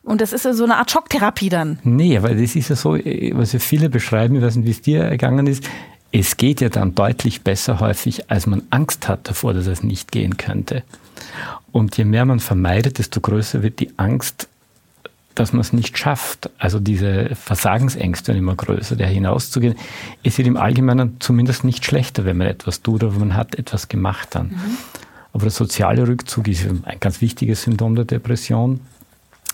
Und das ist ja so eine Art Schocktherapie dann. Nee, weil das ist ja so, was ja viele beschreiben, ich weiß nicht, wie es dir ergangen ist, es geht ja dann deutlich besser häufig, als man Angst hat davor, dass es nicht gehen könnte. Und je mehr man vermeidet, desto größer wird die Angst, dass man es nicht schafft. Also diese Versagensängste werden immer größer, der hinauszugehen. Es wird im Allgemeinen zumindest nicht schlechter, wenn man etwas tut, aber man hat etwas gemacht dann. Mhm. Aber der soziale Rückzug ist ein ganz wichtiges Symptom der Depression.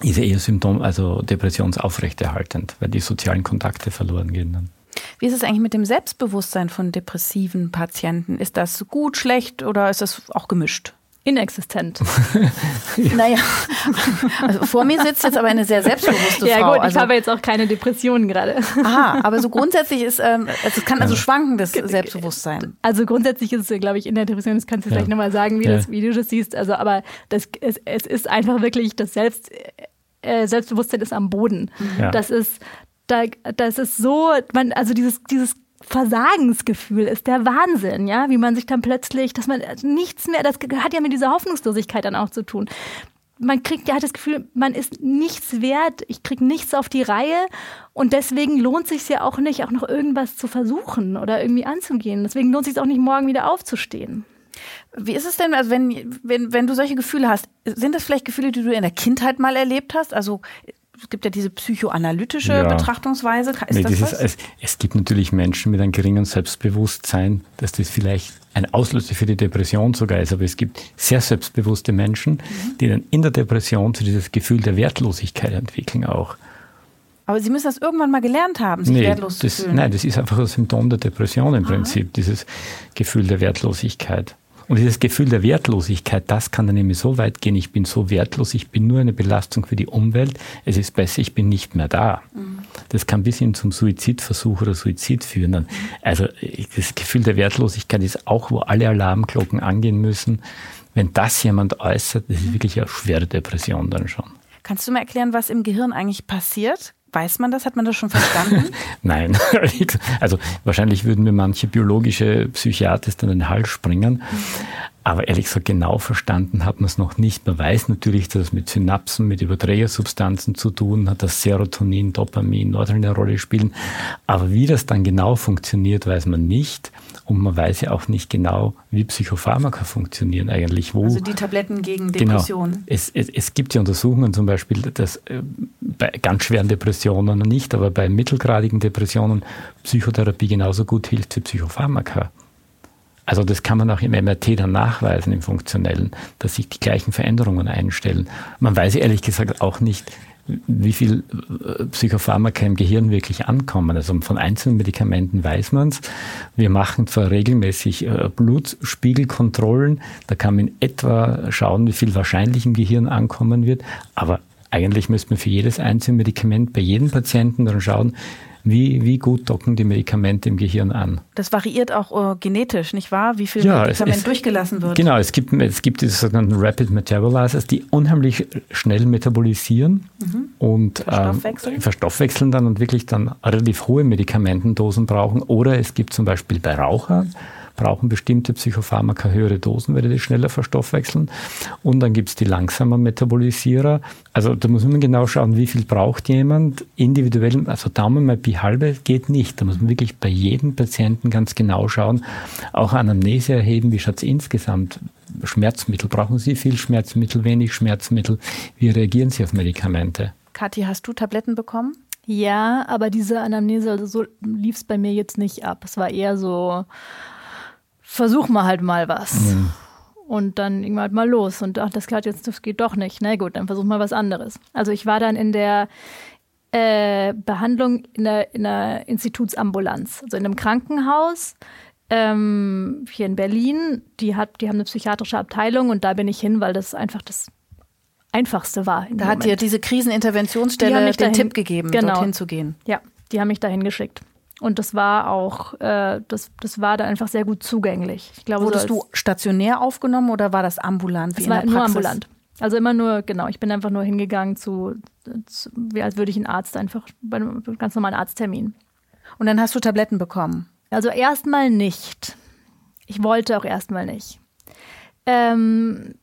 Ist eher Symptom, also depressionsaufrechterhaltend, weil die sozialen Kontakte verloren gehen dann. Wie ist es eigentlich mit dem Selbstbewusstsein von depressiven Patienten? Ist das gut, schlecht oder ist das auch gemischt? Inexistent. naja, also vor mir sitzt jetzt aber eine sehr selbstbewusste ja, Frau. Ja gut, ich also, habe jetzt auch keine Depressionen gerade. Aha, aber so grundsätzlich ist, ähm, es kann also schwanken, das Selbstbewusstsein. Also grundsätzlich ist es, glaube ich, in der Depression, das kannst du ja. vielleicht nochmal sagen, wie, ja. das, wie du das siehst. Also aber das, es, es ist einfach wirklich, das Selbst, äh, Selbstbewusstsein ist am Boden. Ja. Das ist, da, das ist so, man, also dieses, dieses Versagensgefühl ist der Wahnsinn, ja, wie man sich dann plötzlich, dass man nichts mehr, das hat ja mit dieser Hoffnungslosigkeit dann auch zu tun. Man kriegt ja das Gefühl, man ist nichts wert, ich kriege nichts auf die Reihe und deswegen lohnt sich ja auch nicht, auch noch irgendwas zu versuchen oder irgendwie anzugehen. Deswegen lohnt sich auch nicht, morgen wieder aufzustehen. Wie ist es denn, also wenn, wenn, wenn du solche Gefühle hast, sind das vielleicht Gefühle, die du in der Kindheit mal erlebt hast? Also es gibt ja diese psychoanalytische ja. Betrachtungsweise. Ist nee, das was? Es, es, gibt natürlich Menschen mit einem geringen Selbstbewusstsein, dass das vielleicht ein Auslöser für die Depression sogar ist. Aber es gibt sehr selbstbewusste Menschen, mhm. die dann in der Depression zu dieses Gefühl der Wertlosigkeit entwickeln auch. Aber Sie müssen das irgendwann mal gelernt haben, sich nee, wertlos das, zu fühlen. Nein, das ist einfach ein Symptom der Depression im Prinzip, dieses Gefühl der Wertlosigkeit. Und dieses Gefühl der Wertlosigkeit, das kann dann nämlich so weit gehen, ich bin so wertlos, ich bin nur eine Belastung für die Umwelt, es ist besser, ich bin nicht mehr da. Mhm. Das kann bis hin zum Suizidversuch oder Suizid führen. Also das Gefühl der Wertlosigkeit ist auch, wo alle Alarmglocken angehen müssen. Wenn das jemand äußert, das ist wirklich eine schwere Depression dann schon. Kannst du mir erklären, was im Gehirn eigentlich passiert? Weiß man das? Hat man das schon verstanden? Nein. Also wahrscheinlich würden mir manche biologische Psychiater dann den Hals springen. Aber ehrlich gesagt, genau verstanden hat man es noch nicht. Man weiß natürlich, dass es mit Synapsen, mit Überträgersubstanzen zu tun hat, dass Serotonin, Dopamin, Noradrenalin eine Rolle spielen. Aber wie das dann genau funktioniert, weiß man nicht. Und man weiß ja auch nicht genau, wie Psychopharmaka funktionieren eigentlich. Wo, also die Tabletten gegen Depressionen. Genau. Es, es, es gibt ja Untersuchungen zum Beispiel, dass äh, bei ganz schweren Depressionen nicht, aber bei mittelgradigen Depressionen Psychotherapie genauso gut hilft wie Psychopharmaka. Also das kann man auch im MRT dann nachweisen, im Funktionellen, dass sich die gleichen Veränderungen einstellen. Man weiß ehrlich gesagt auch nicht, wie viel äh, Psychopharmaka im Gehirn wirklich ankommen. Also von einzelnen Medikamenten weiß man es. Wir machen zwar regelmäßig äh, Blutspiegelkontrollen, da kann man in etwa schauen, wie viel wahrscheinlich im Gehirn ankommen wird, aber eigentlich müsste man für jedes einzelne Medikament bei jedem Patienten dann schauen, wie, wie gut docken die Medikamente im Gehirn an. Das variiert auch äh, genetisch, nicht wahr? Wie viel ja, Medikament es, durchgelassen wird. Genau, es gibt, es gibt diese sogenannten Rapid Metabolizers, die unheimlich schnell metabolisieren mhm. und verstoffwechseln. Ähm, verstoffwechseln dann und wirklich dann relativ hohe Medikamentendosen brauchen. Oder es gibt zum Beispiel bei Rauchern, brauchen bestimmte Psychopharmaka höhere Dosen, weil die schneller verstoffwechseln. Und dann gibt es die langsamen Metabolisierer. Also da muss man genau schauen, wie viel braucht jemand individuell. Also Daumen mal Pi halbe geht nicht. Da muss man wirklich bei jedem Patienten ganz genau schauen. Auch Anamnese erheben, wie schaut es insgesamt Schmerzmittel. Brauchen Sie viel Schmerzmittel, wenig Schmerzmittel? Wie reagieren Sie auf Medikamente? Kathi, hast du Tabletten bekommen? Ja, aber diese Anamnese, also so lief es bei mir jetzt nicht ab. Es war eher so, versuch mal halt mal was. Mhm. Und dann ging halt mal los und ach, das geht jetzt, das geht doch nicht. Na gut, dann versuch mal was anderes. Also ich war dann in der äh, Behandlung in der, in der Institutsambulanz, also in einem Krankenhaus ähm, hier in Berlin. Die, hat, die haben eine psychiatrische Abteilung und da bin ich hin, weil das einfach das Einfachste war. Da hat dir diese Kriseninterventionsstelle den dahin, Tipp gegeben, genau, dorthin zu gehen. Ja, die haben mich dahin geschickt. Und das war auch, äh, das, das war da einfach sehr gut zugänglich. Ich glaube, Wurdest so du stationär aufgenommen oder war das ambulant? Wie es war nur ambulant. Also immer nur, genau, ich bin einfach nur hingegangen zu, zu wie als würde ich einen Arzt einfach, bei einem ganz normalen Arzttermin. Und dann hast du Tabletten bekommen? Also erstmal nicht. Ich wollte auch erstmal nicht. Ähm,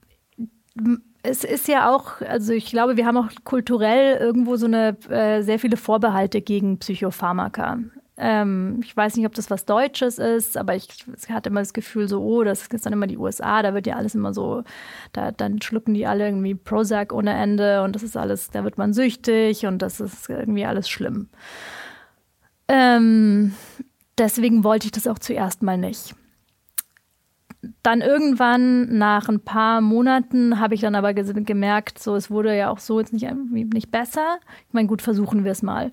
es ist ja auch, also ich glaube, wir haben auch kulturell irgendwo so eine äh, sehr viele Vorbehalte gegen Psychopharmaka. Ähm, ich weiß nicht, ob das was Deutsches ist, aber ich, ich hatte immer das Gefühl, so, oh, das ist dann immer die USA, da wird ja alles immer so, da, dann schlucken die alle irgendwie Prozac ohne Ende und das ist alles, da wird man süchtig und das ist irgendwie alles schlimm. Ähm, deswegen wollte ich das auch zuerst mal nicht. Dann irgendwann nach ein paar Monaten habe ich dann aber gemerkt, so es wurde ja auch so jetzt nicht, nicht besser. Ich meine, gut, versuchen wir es mal.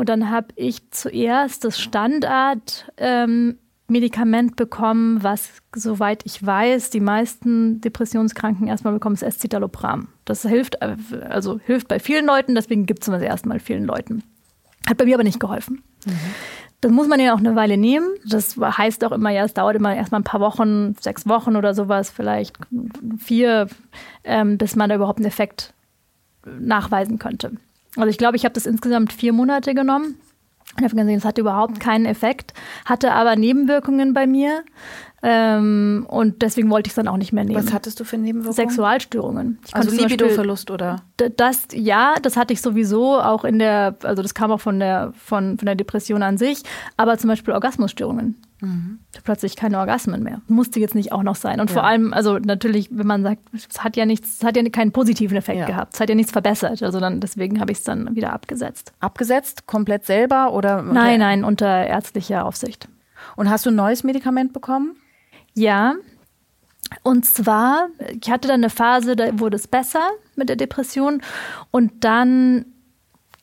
Und dann habe ich zuerst das Standard-Medikament ähm, bekommen, was, soweit ich weiß, die meisten Depressionskranken erstmal bekommen, ist Escitalopram. Das hilft, äh, also hilft bei vielen Leuten, deswegen gibt es das erstmal vielen Leuten. Hat bei mir aber nicht geholfen. Mhm. Das muss man ja auch eine Weile nehmen. Das heißt auch immer, ja, es dauert immer erstmal ein paar Wochen, sechs Wochen oder sowas, vielleicht vier, ähm, bis man da überhaupt einen Effekt nachweisen könnte. Also ich glaube, ich habe das insgesamt vier Monate genommen. Ich habe gesehen, es hatte überhaupt keinen Effekt, hatte aber Nebenwirkungen bei mir. Ähm, und deswegen wollte ich es dann auch nicht mehr nehmen. Was hattest du für Nebenwirkungen? Sexualstörungen. also Libidoverlust oder? Das, ja, das hatte ich sowieso auch in der, also das kam auch von der, von, von der Depression an sich, aber zum Beispiel Orgasmusstörungen. Mhm. Plötzlich keine Orgasmen mehr. Musste jetzt nicht auch noch sein. Und ja. vor allem, also natürlich, wenn man sagt, es hat ja nichts, es hat ja keinen positiven Effekt ja. gehabt. Es hat ja nichts verbessert. Also dann, deswegen habe ich es dann wieder abgesetzt. Abgesetzt? Komplett selber oder? Nein, nein, unter ärztlicher Aufsicht. Und hast du ein neues Medikament bekommen? Ja. Und zwar, ich hatte dann eine Phase, da wurde es besser mit der Depression. Und dann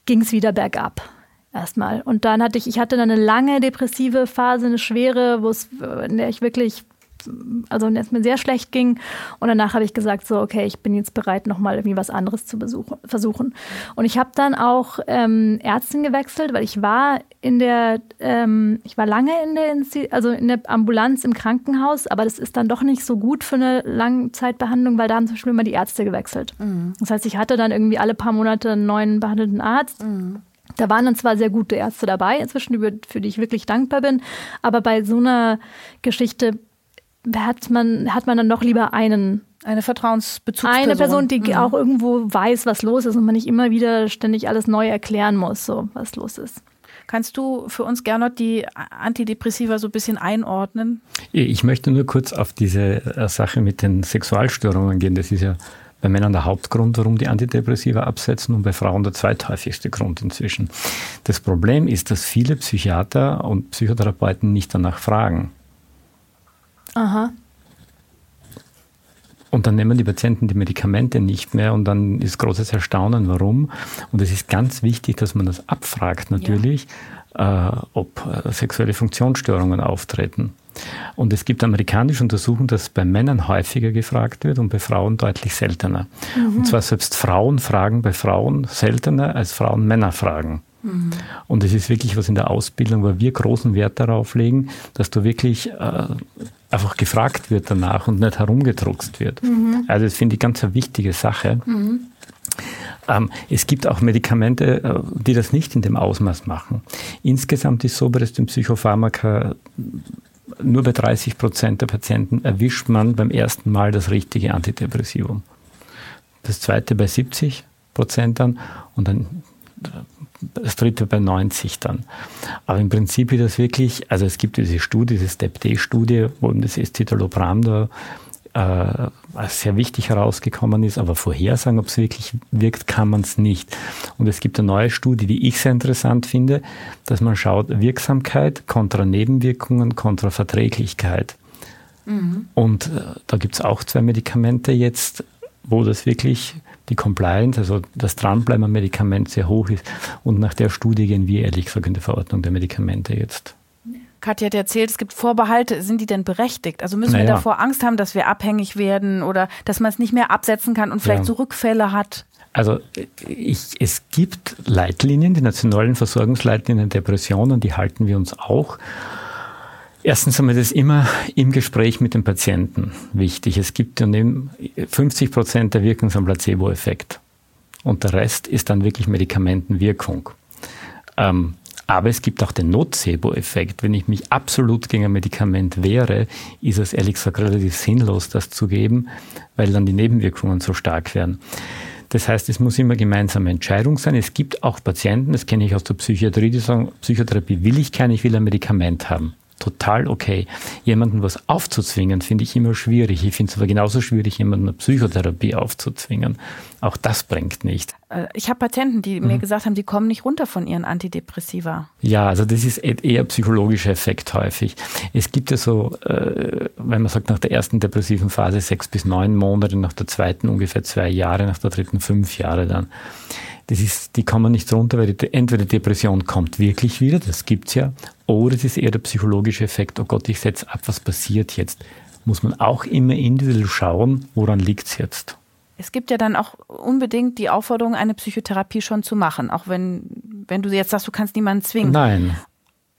ging es wieder bergab erstmal. Und dann hatte ich, ich hatte dann eine lange depressive Phase, eine schwere, wo es, in der ich wirklich also es mir sehr schlecht ging. Und danach habe ich gesagt, so, okay, ich bin jetzt bereit, nochmal irgendwie was anderes zu besuchen, versuchen. Und ich habe dann auch ähm, Ärztin gewechselt, weil ich war in der, ähm, ich war lange in der, also in der Ambulanz im Krankenhaus, aber das ist dann doch nicht so gut für eine Langzeitbehandlung, weil da haben zum Beispiel immer die Ärzte gewechselt. Mhm. Das heißt, ich hatte dann irgendwie alle paar Monate einen neuen behandelnden Arzt. Mhm. Da waren dann zwar sehr gute Ärzte dabei, inzwischen, für die ich wirklich dankbar bin, aber bei so einer Geschichte hat man, hat man dann doch lieber einen eine Vertrauensbezugsperson. Eine Person, die mhm. auch irgendwo weiß, was los ist und man nicht immer wieder ständig alles neu erklären muss, so was los ist. Kannst du für uns gerne die Antidepressiva so ein bisschen einordnen? Ich möchte nur kurz auf diese äh, Sache mit den Sexualstörungen gehen. Das ist ja bei Männern der Hauptgrund, warum die Antidepressiva absetzen und bei Frauen der zweithäufigste Grund inzwischen. Das Problem ist, dass viele Psychiater und Psychotherapeuten nicht danach fragen. Aha. Und dann nehmen die Patienten die Medikamente nicht mehr und dann ist großes Erstaunen, warum. Und es ist ganz wichtig, dass man das abfragt natürlich, ja. äh, ob äh, sexuelle Funktionsstörungen auftreten. Und es gibt amerikanische Untersuchungen, dass bei Männern häufiger gefragt wird und bei Frauen deutlich seltener. Mhm. Und zwar selbst Frauen fragen bei Frauen seltener als Frauen Männer fragen. Mhm. Und es ist wirklich was in der Ausbildung, wo wir großen Wert darauf legen, dass du wirklich äh, einfach gefragt wird danach und nicht herumgedruckst wird. Mhm. Also das finde ich ganz eine wichtige Sache. Mhm. Ähm, es gibt auch Medikamente, äh, die das nicht in dem Ausmaß machen. Insgesamt ist so bei den Psychopharmaka nur bei 30 Prozent der Patienten erwischt man beim ersten Mal das richtige Antidepressivum. Das zweite bei 70 Prozent dann und dann das dritte bei 90 dann. Aber im Prinzip ist das wirklich, also es gibt diese Studie, diese STEP-D-Studie, wo das Escitalopram da äh, sehr wichtig herausgekommen ist, aber vorhersagen, ob es wirklich wirkt, kann man es nicht. Und es gibt eine neue Studie, die ich sehr interessant finde, dass man schaut, Wirksamkeit kontra Nebenwirkungen kontra Verträglichkeit. Mhm. Und äh, da gibt es auch zwei Medikamente jetzt, wo das wirklich die Compliance, also das Dranbleiben am Medikament sehr hoch ist. Und nach der Studie gehen wir ehrlich gesagt in der Verordnung der Medikamente jetzt. Katja hat erzählt, es gibt Vorbehalte. Sind die denn berechtigt? Also müssen naja. wir davor Angst haben, dass wir abhängig werden oder dass man es nicht mehr absetzen kann und vielleicht ja. so Rückfälle hat? Also ich, es gibt Leitlinien, die nationalen Versorgungsleitlinien Depressionen, die halten wir uns auch. Erstens haben wir das immer im Gespräch mit dem Patienten wichtig. Es gibt ja 50 Prozent der Wirkung am Placebo-Effekt. Und der Rest ist dann wirklich Medikamentenwirkung. Ähm, aber es gibt auch den Nocebo-Effekt. Wenn ich mich absolut gegen ein Medikament wehre, ist es ehrlich gesagt relativ sinnlos, das zu geben, weil dann die Nebenwirkungen so stark werden. Das heißt, es muss immer gemeinsame Entscheidung sein. Es gibt auch Patienten, das kenne ich aus der Psychiatrie, die sagen, Psychotherapie will ich keine, ich will ein Medikament haben total okay. Jemanden was aufzuzwingen, finde ich immer schwierig. Ich finde es aber genauso schwierig, jemanden eine Psychotherapie aufzuzwingen. Auch das bringt nicht. Äh, ich habe Patienten, die mhm. mir gesagt haben, die kommen nicht runter von ihren Antidepressiva. Ja, also das ist e-, eher psychologischer Effekt häufig. Es gibt ja so, äh, wenn man sagt, nach der ersten depressiven Phase sechs bis neun Monate, nach der zweiten ungefähr zwei Jahre, nach der dritten fünf Jahre dann das ist, die kann man nicht runter, weil die, entweder die Depression kommt wirklich wieder, das gibt's ja, oder es ist eher der psychologische Effekt, oh Gott, ich setze ab, was passiert jetzt? Muss man auch immer individuell schauen, woran liegt's jetzt? Es gibt ja dann auch unbedingt die Aufforderung, eine Psychotherapie schon zu machen, auch wenn, wenn du jetzt sagst, du kannst niemanden zwingen. Nein.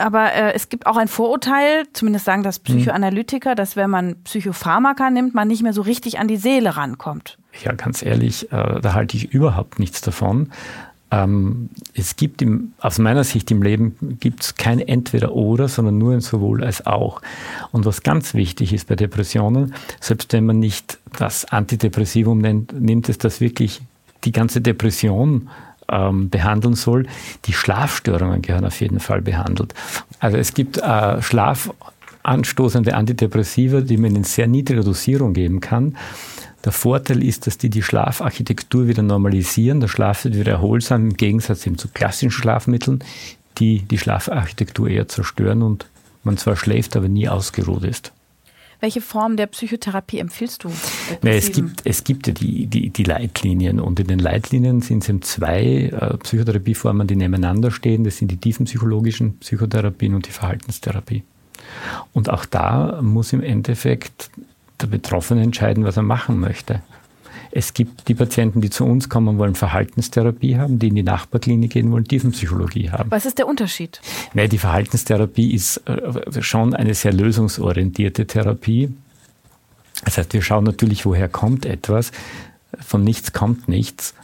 Aber äh, es gibt auch ein Vorurteil, zumindest sagen das Psychoanalytiker, dass wenn man Psychopharmaka nimmt, man nicht mehr so richtig an die Seele rankommt. Ja, ganz ehrlich, äh, da halte ich überhaupt nichts davon. Ähm, es gibt im, aus meiner Sicht im Leben gibt es kein Entweder-Oder, sondern nur ein Sowohl als auch. Und was ganz wichtig ist bei Depressionen, selbst wenn man nicht das Antidepressivum nennt, nimmt es das wirklich die ganze Depression ähm, behandeln soll. Die Schlafstörungen gehören auf jeden Fall behandelt. Also es gibt äh, schlafanstoßende Antidepressiva, die man in sehr niedriger Dosierung geben kann. Der Vorteil ist, dass die die Schlafarchitektur wieder normalisieren. Der Schlaf wird wieder erholsam im Gegensatz eben zu klassischen Schlafmitteln, die die Schlafarchitektur eher zerstören und man zwar schläft, aber nie ausgeruht ist. Welche Form der Psychotherapie empfiehlst du? Nee, es, gibt, es gibt ja die, die, die Leitlinien und in den Leitlinien sind es eben zwei äh, Psychotherapieformen, die nebeneinander stehen. Das sind die tiefenpsychologischen Psychotherapien und die Verhaltenstherapie. Und auch da muss im Endeffekt der Betroffene entscheiden, was er machen möchte. Es gibt die Patienten, die zu uns kommen, wollen Verhaltenstherapie haben, die in die Nachbarklinik gehen wollen, Tiefenpsychologie haben. Was ist der Unterschied? Nee, die Verhaltenstherapie ist äh, schon eine sehr lösungsorientierte Therapie. Das heißt, wir schauen natürlich, woher kommt etwas. Von nichts kommt nichts.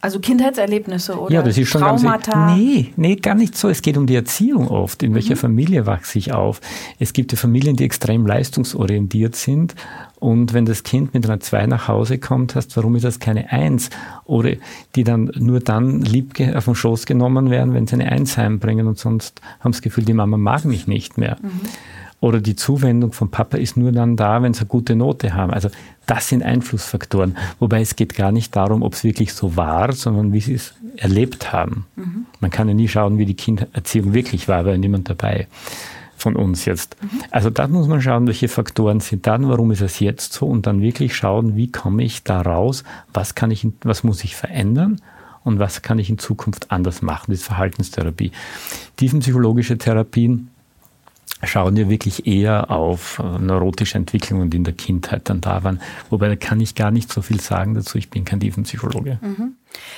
Also Kindheitserlebnisse oder ja, das ist schon Traumata? Ganz, nee, nee, gar nicht so. Es geht um die Erziehung oft. In welcher mhm. Familie wachse ich auf? Es gibt ja Familien, die extrem leistungsorientiert sind. Und wenn das Kind mit einer 2 nach Hause kommt, hast, warum ist das keine 1? Oder die dann nur dann lieb auf den Schoß genommen werden, wenn sie eine 1 heimbringen und sonst haben sie das Gefühl, die Mama mag mich nicht mehr. Mhm. Oder die Zuwendung von Papa ist nur dann da, wenn sie eine gute Note haben. Also das sind Einflussfaktoren. Wobei es geht gar nicht darum, ob es wirklich so war, sondern wie sie es erlebt haben. Mhm. Man kann ja nie schauen, wie die Kindererziehung wirklich war, weil niemand dabei von uns jetzt. Mhm. Also da muss man schauen, welche Faktoren sind dann, warum ist es jetzt so und dann wirklich schauen, wie komme ich da raus, was kann ich, was muss ich verändern und was kann ich in Zukunft anders machen. Das ist Verhaltenstherapie. Tiefenpsychologische Therapien schauen wir wirklich eher auf äh, neurotische Entwicklungen, die in der Kindheit dann da waren. Wobei da kann ich gar nicht so viel sagen dazu. Ich bin kein Tiefenpsychologe. Mhm.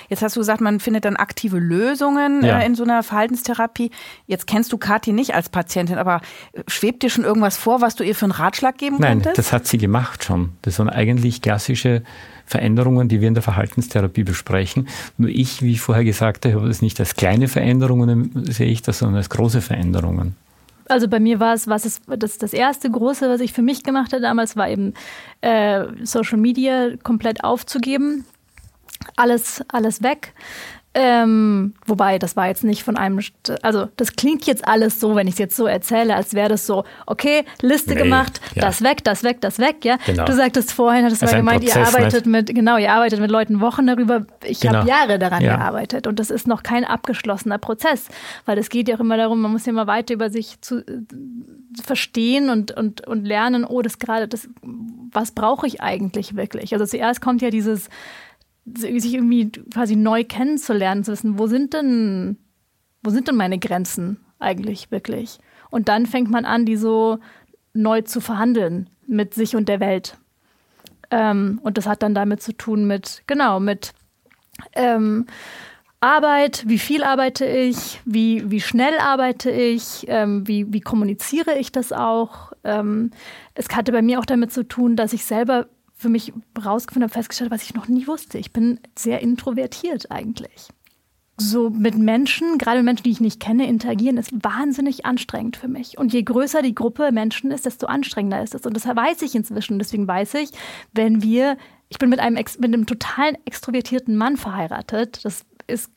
Jetzt hast du gesagt, man findet dann aktive Lösungen ja. äh, in so einer Verhaltenstherapie. Jetzt kennst du Kathi nicht als Patientin, aber äh, schwebt dir schon irgendwas vor, was du ihr für einen Ratschlag geben Nein, könntest? Nein, das hat sie gemacht schon. Das waren eigentlich klassische Veränderungen, die wir in der Verhaltenstherapie besprechen. Nur ich, wie ich vorher gesagt habe, das nicht als kleine Veränderungen sehe ich das, sondern als große Veränderungen. Also bei mir war es, was ist das, das erste große, was ich für mich gemacht habe damals, war eben äh, Social Media komplett aufzugeben. Alles, alles weg. Ähm, wobei, das war jetzt nicht von einem, also das klingt jetzt alles so, wenn ich es jetzt so erzähle, als wäre das so, okay, Liste nee, gemacht, ja. das weg, das weg, das weg, ja. Genau. Du sagtest vorhin, hattest du mal gemeint, Prozess, ihr arbeitet nicht? mit, genau, ihr arbeitet mit Leuten Wochen darüber. Ich genau. habe Jahre daran ja. gearbeitet und das ist noch kein abgeschlossener Prozess, weil es geht ja auch immer darum, man muss ja immer weiter über sich zu äh, verstehen und, und, und lernen, oh, das gerade, das, was brauche ich eigentlich wirklich? Also zuerst kommt ja dieses, sich irgendwie quasi neu kennenzulernen, zu wissen, wo sind denn, wo sind denn meine Grenzen eigentlich wirklich? Und dann fängt man an, die so neu zu verhandeln mit sich und der Welt. Ähm, und das hat dann damit zu tun mit, genau, mit ähm, Arbeit, wie viel arbeite ich, wie, wie schnell arbeite ich, ähm, wie, wie kommuniziere ich das auch. Ähm, es hatte bei mir auch damit zu tun, dass ich selber für mich rausgefunden habe, festgestellt, was ich noch nie wusste. Ich bin sehr introvertiert eigentlich. So mit Menschen, gerade mit Menschen, die ich nicht kenne, interagieren, ist wahnsinnig anstrengend für mich. Und je größer die Gruppe Menschen ist, desto anstrengender ist es. Und das weiß ich inzwischen. Deswegen weiß ich, wenn wir, ich bin mit einem, mit einem totalen extrovertierten Mann verheiratet, das ist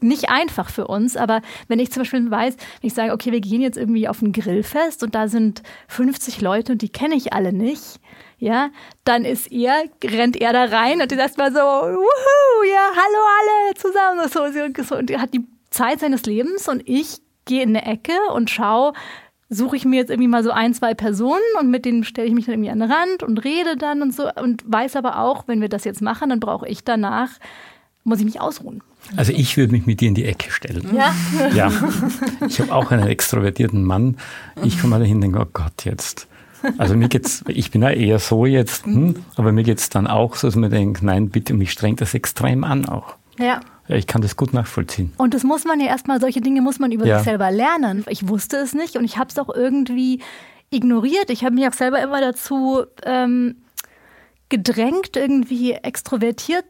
nicht einfach für uns, aber wenn ich zum Beispiel weiß, wenn ich sage, okay, wir gehen jetzt irgendwie auf ein Grillfest und da sind 50 Leute und die kenne ich alle nicht, ja, dann ist er, rennt er da rein und ist erstmal so, wuhu, ja, hallo alle zusammen, so, so, und er hat die Zeit seines Lebens und ich gehe in eine Ecke und schaue, suche ich mir jetzt irgendwie mal so ein, zwei Personen und mit denen stelle ich mich dann irgendwie an den Rand und rede dann und so und weiß aber auch, wenn wir das jetzt machen, dann brauche ich danach, muss ich mich ausruhen. Also ich würde mich mit dir in die Ecke stellen. Ja? Ja. Ich habe auch einen extrovertierten Mann. Ich komme da hin und denke, oh Gott, jetzt also mir geht's, ich bin ja eher so jetzt, hm, aber mir geht's dann auch so, dass man denkt, nein, bitte, mich strengt das extrem an auch. Ja. Ja, ich kann das gut nachvollziehen. Und das muss man ja erstmal, solche Dinge muss man über ja. sich selber lernen. Ich wusste es nicht und ich habe es auch irgendwie ignoriert. Ich habe mich auch selber immer dazu ähm, gedrängt, irgendwie extrovertiert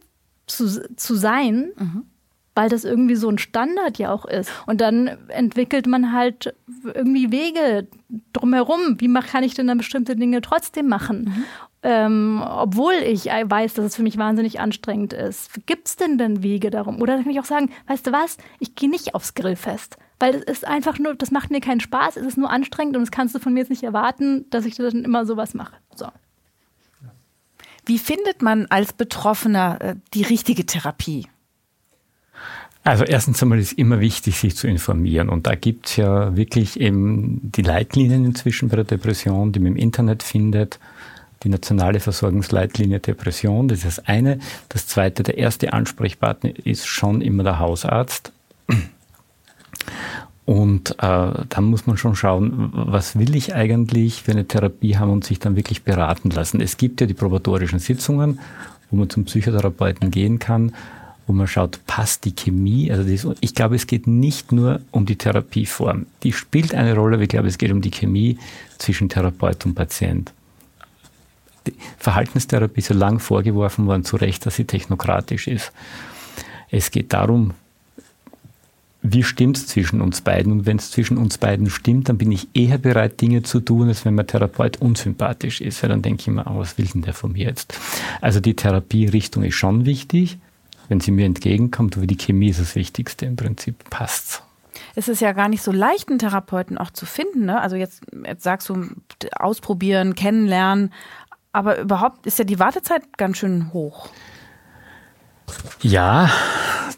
zu, zu sein. Mhm weil das irgendwie so ein Standard ja auch ist. Und dann entwickelt man halt irgendwie Wege drumherum. Wie kann ich denn dann bestimmte Dinge trotzdem machen? Mhm. Ähm, obwohl ich weiß, dass es für mich wahnsinnig anstrengend ist. Gibt es denn dann Wege darum? Oder kann ich auch sagen, weißt du was, ich gehe nicht aufs Grillfest. Weil das ist einfach nur, das macht mir keinen Spaß, es ist nur anstrengend und das kannst du von mir jetzt nicht erwarten, dass ich dann immer sowas mache. So. Wie findet man als Betroffener äh, die richtige Therapie? Also erstens einmal ist immer wichtig, sich zu informieren. Und da gibt es ja wirklich eben die Leitlinien inzwischen bei der Depression, die man im Internet findet. Die nationale Versorgungsleitlinie Depression, das ist das eine. Das zweite, der erste Ansprechpartner ist schon immer der Hausarzt. Und äh, dann muss man schon schauen, was will ich eigentlich für eine Therapie haben und sich dann wirklich beraten lassen. Es gibt ja die probatorischen Sitzungen, wo man zum Psychotherapeuten gehen kann wo man schaut, passt die Chemie. Also das, ich glaube, es geht nicht nur um die Therapieform. Die spielt eine Rolle, aber ich glaube, es geht um die Chemie zwischen Therapeut und Patient. Die Verhaltenstherapie ist so lang vorgeworfen worden, zu Recht, dass sie technokratisch ist. Es geht darum, wie stimmt es zwischen uns beiden? Und wenn es zwischen uns beiden stimmt, dann bin ich eher bereit, Dinge zu tun, als wenn mein Therapeut unsympathisch ist. Weil dann denke ich immer, oh, was will denn der von mir jetzt? Also die Therapierichtung ist schon wichtig wenn sie mir entgegenkommt, aber die Chemie ist das Wichtigste im Prinzip, passt es ist ja gar nicht so leicht, einen Therapeuten auch zu finden. Ne? Also jetzt, jetzt sagst du, ausprobieren, kennenlernen, aber überhaupt ist ja die Wartezeit ganz schön hoch. Ja,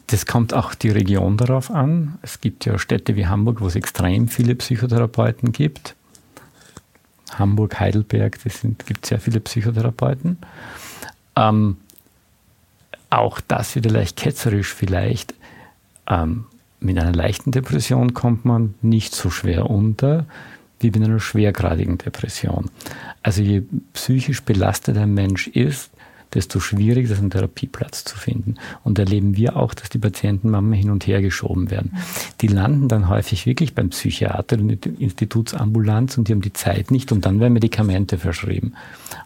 das kommt auch die Region darauf an. Es gibt ja Städte wie Hamburg, wo es extrem viele Psychotherapeuten gibt. Hamburg, Heidelberg, das gibt sehr viele Psychotherapeuten. Ähm, auch das wieder leicht ketzerisch vielleicht. Ähm, mit einer leichten Depression kommt man nicht so schwer unter wie mit einer schwergradigen Depression. Also je psychisch belastet ein Mensch ist, desto schwieriger ist es, einen Therapieplatz zu finden. Und erleben wir auch, dass die Patienten manchmal hin und her geschoben werden. Die landen dann häufig wirklich beim Psychiater in der Institutsambulanz und die haben die Zeit nicht und dann werden Medikamente verschrieben.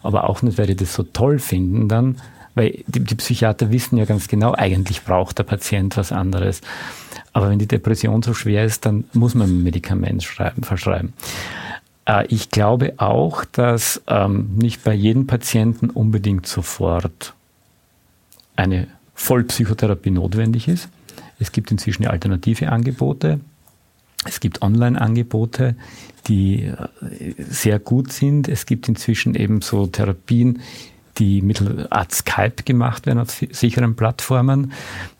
Aber auch nicht, weil die das so toll finden dann, weil die, die Psychiater wissen ja ganz genau, eigentlich braucht der Patient was anderes. Aber wenn die Depression so schwer ist, dann muss man ein Medikament schreiben, verschreiben. Äh, ich glaube auch, dass ähm, nicht bei jedem Patienten unbedingt sofort eine Vollpsychotherapie notwendig ist. Es gibt inzwischen alternative Angebote. Es gibt Online-Angebote, die äh, sehr gut sind. Es gibt inzwischen eben so Therapien, die mittelart Skype gemacht werden auf sicheren Plattformen,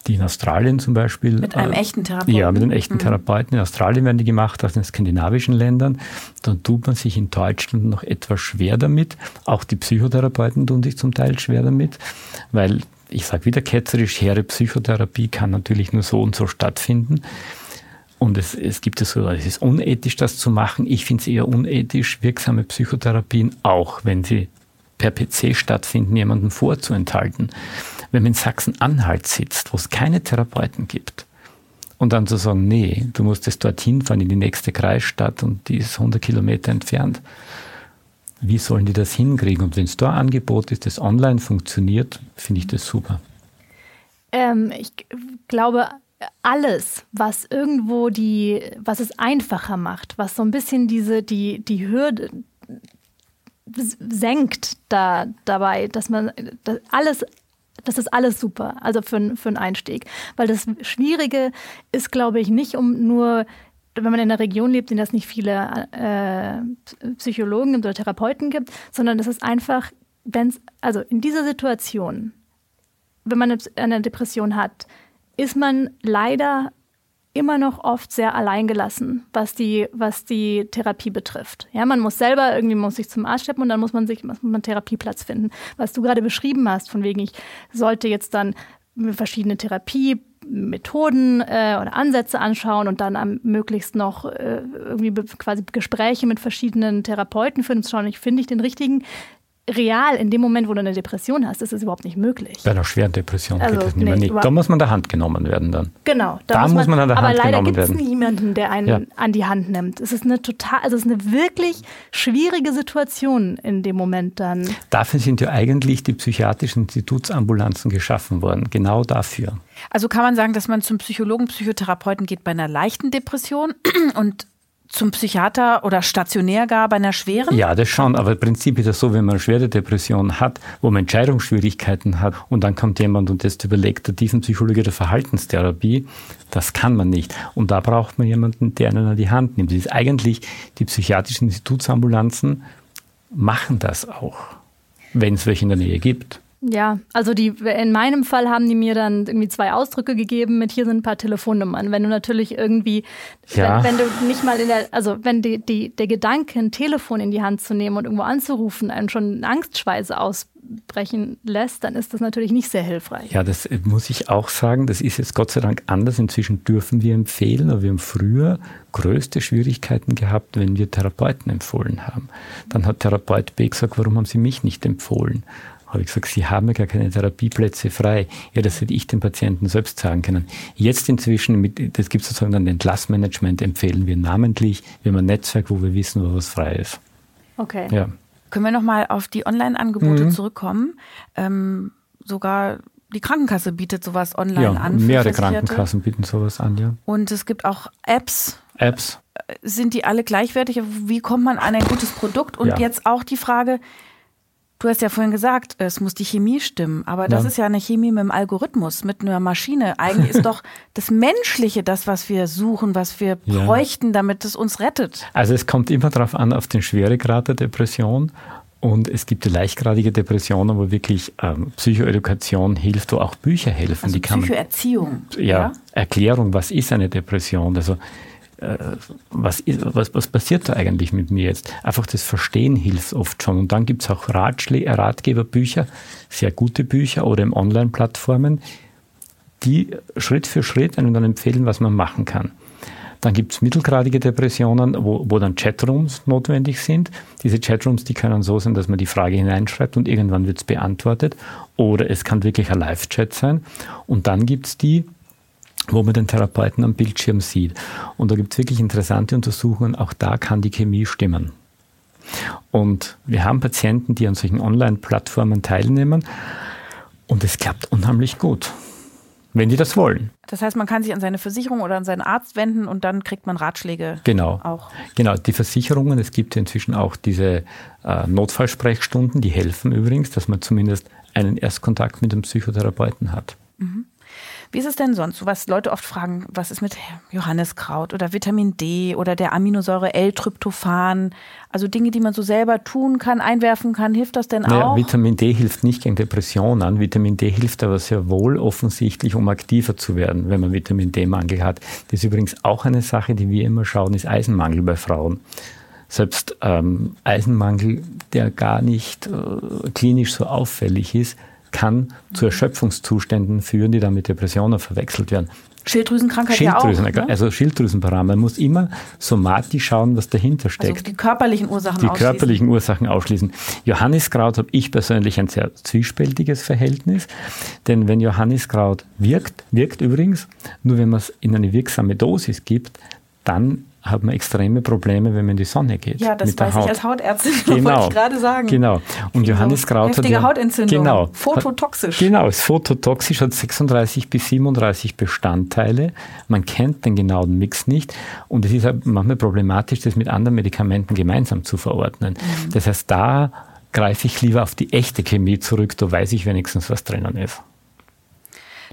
die in Australien zum Beispiel. Mit einem äh, echten Therapeuten? Ja, mit einem echten mhm. Therapeuten. In Australien werden die gemacht, aus den skandinavischen Ländern. Dann tut man sich in Deutschland noch etwas schwer damit. Auch die Psychotherapeuten tun sich zum Teil schwer damit, weil ich sage wieder ketzerisch, hehre Psychotherapie kann natürlich nur so und so stattfinden. Und es, es gibt es so, es ist unethisch, das zu machen. Ich finde es eher unethisch, wirksame Psychotherapien, auch wenn sie per PC stattfinden, jemanden vorzuenthalten. Wenn man in Sachsen-Anhalt sitzt, wo es keine Therapeuten gibt, und dann zu sagen, nee, du musst jetzt dorthin fahren in die nächste Kreisstadt und die ist 100 Kilometer entfernt. Wie sollen die das hinkriegen? Und wenn es da ein Angebot ist, das online funktioniert, finde ich das super. Ähm, ich glaube, alles, was irgendwo die, was es einfacher macht, was so ein bisschen diese, die, die Hürde, senkt da dabei, dass man dass alles das ist alles super, also für, für einen Einstieg. Weil das Schwierige ist, glaube ich, nicht um nur, wenn man in einer Region lebt, in der es nicht viele äh, Psychologen oder Therapeuten gibt, sondern es ist einfach, wenn es, also in dieser Situation, wenn man eine Depression hat, ist man leider immer noch oft sehr alleingelassen, was die, was die Therapie betrifft. Ja, man muss selber irgendwie muss sich zum Arzt schleppen und dann muss man sich muss man einen Therapieplatz finden. Was du gerade beschrieben hast, von wegen ich sollte jetzt dann verschiedene Therapiemethoden äh, oder Ansätze anschauen und dann am möglichst noch äh, irgendwie quasi Gespräche mit verschiedenen Therapeuten führen und schauen, ich finde ich den richtigen real in dem Moment, wo du eine Depression hast, ist es überhaupt nicht möglich. Bei einer schweren Depression also, geht das nicht nee, mehr. Da muss man der Hand genommen werden dann. Genau. Da, da muss, man, muss man, an der Hand genommen werden. Aber leider gibt es niemanden, der einen ja. an die Hand nimmt. Es ist eine total, also es ist eine wirklich schwierige Situation in dem Moment dann. Dafür sind ja eigentlich die psychiatrischen Institutsambulanzen geschaffen worden. Genau dafür. Also kann man sagen, dass man zum Psychologen, Psychotherapeuten geht bei einer leichten Depression und zum Psychiater oder stationär gar bei einer schweren? Ja, das schon. Aber im Prinzip ist es so, wenn man eine schwere Depression hat, wo man Entscheidungsschwierigkeiten hat und dann kommt jemand und jetzt überlegt der Tiefenpsychologie der Verhaltenstherapie, das kann man nicht. Und da braucht man jemanden, der einen an die Hand nimmt. Das ist eigentlich, die psychiatrischen Institutsambulanzen machen das auch, wenn es welche in der Nähe gibt. Ja, also die, in meinem Fall haben die mir dann irgendwie zwei Ausdrücke gegeben mit hier sind ein paar Telefonnummern. Wenn du natürlich irgendwie, ja. wenn, wenn, du nicht mal in der, also wenn die, die, der Gedanke, ein Telefon in die Hand zu nehmen und irgendwo anzurufen, einen schon Angstschweiße ausbrechen lässt, dann ist das natürlich nicht sehr hilfreich. Ja, das muss ich auch sagen. Das ist jetzt Gott sei Dank anders. Inzwischen dürfen wir empfehlen, aber wir haben früher größte Schwierigkeiten gehabt, wenn wir Therapeuten empfohlen haben. Dann hat Therapeut B gesagt, warum haben Sie mich nicht empfohlen? Habe ich gesagt, Sie haben ja gar keine Therapieplätze frei. Ja, das hätte ich den Patienten selbst sagen können. Jetzt inzwischen, mit, das gibt sozusagen dann Entlassmanagement, empfehlen wir namentlich, wir haben ein Netzwerk, wo wir wissen, wo was frei ist. Okay. Ja. Können wir nochmal auf die Online-Angebote mhm. zurückkommen? Ähm, sogar die Krankenkasse bietet sowas online ja, an. Mehrere Krankenkassen bieten sowas an, ja. Und es gibt auch Apps. Apps. Sind die alle gleichwertig? Wie kommt man an ein gutes Produkt? Und ja. jetzt auch die Frage, Du hast ja vorhin gesagt, es muss die Chemie stimmen, aber das ja. ist ja eine Chemie mit einem Algorithmus, mit einer Maschine. Eigentlich ist doch das Menschliche das, was wir suchen, was wir ja. bräuchten, damit es uns rettet. Also es kommt immer darauf an, auf den Schweregrad der Depression. Und es gibt die leichtgradige Depressionen, wo wirklich ähm, Psychoedukation hilft, wo auch Bücher helfen. Also die Psychoerziehung. Man, ja, ja, Erklärung, was ist eine Depression? Also äh, was, was, was passiert da eigentlich mit mir jetzt? Einfach das Verstehen hilft oft schon. Und dann gibt es auch Ratschlä Ratgeberbücher, sehr gute Bücher oder im Online-Plattformen, die Schritt für Schritt einem dann empfehlen, was man machen kann. Dann gibt es mittelgradige Depressionen, wo, wo dann Chatrooms notwendig sind. Diese Chatrooms, die können so sein, dass man die Frage hineinschreibt und irgendwann wird es beantwortet. Oder es kann wirklich ein Live-Chat sein. Und dann gibt es die, wo man den Therapeuten am Bildschirm sieht. Und da gibt es wirklich interessante Untersuchungen, auch da kann die Chemie stimmen. Und wir haben Patienten, die an solchen Online-Plattformen teilnehmen und es klappt unheimlich gut, wenn die das wollen. Das heißt, man kann sich an seine Versicherung oder an seinen Arzt wenden und dann kriegt man Ratschläge. Genau. Auch. Genau, die Versicherungen, es gibt inzwischen auch diese äh, Notfallsprechstunden, die helfen übrigens, dass man zumindest einen Erstkontakt mit dem Psychotherapeuten hat. Mhm. Wie ist es denn sonst? Was Leute oft fragen, was ist mit Johanniskraut oder Vitamin D oder der Aminosäure L-Tryptophan? Also Dinge, die man so selber tun kann, einwerfen kann. Hilft das denn naja, auch? Vitamin D hilft nicht gegen Depressionen. Vitamin D hilft aber sehr wohl offensichtlich, um aktiver zu werden, wenn man Vitamin D-Mangel hat. Das ist übrigens auch eine Sache, die wir immer schauen, ist Eisenmangel bei Frauen selbst ähm, Eisenmangel, der gar nicht äh, klinisch so auffällig ist, kann zu Erschöpfungszuständen führen, die dann mit Depressionen verwechselt werden. Schilddrüsenkrankheit Schilddrüsen, ja auch. Ne? Also. Man muss immer somatisch schauen, was dahinter also steckt. Also die körperlichen Ursachen die ausschließen. Die körperlichen Ursachen ausschließen. Johanniskraut habe ich persönlich ein sehr zwiespältiges Verhältnis, denn wenn Johanniskraut wirkt, wirkt übrigens, nur wenn man es in eine wirksame Dosis gibt, dann hat man extreme Probleme, wenn man in die Sonne geht. Ja, das weiß Haut. ich als Hautärztin, genau, wollte ich gerade sagen. Genau. Und Johanniskraut Heftige hat Hautentzündung. Genau. Phototoxisch. Genau, ist phototoxisch, hat 36 bis 37 Bestandteile. Man kennt den genauen Mix nicht. Und es ist manchmal problematisch, das mit anderen Medikamenten gemeinsam zu verordnen. Mhm. Das heißt, da greife ich lieber auf die echte Chemie zurück, da weiß ich wenigstens, was drinnen ist.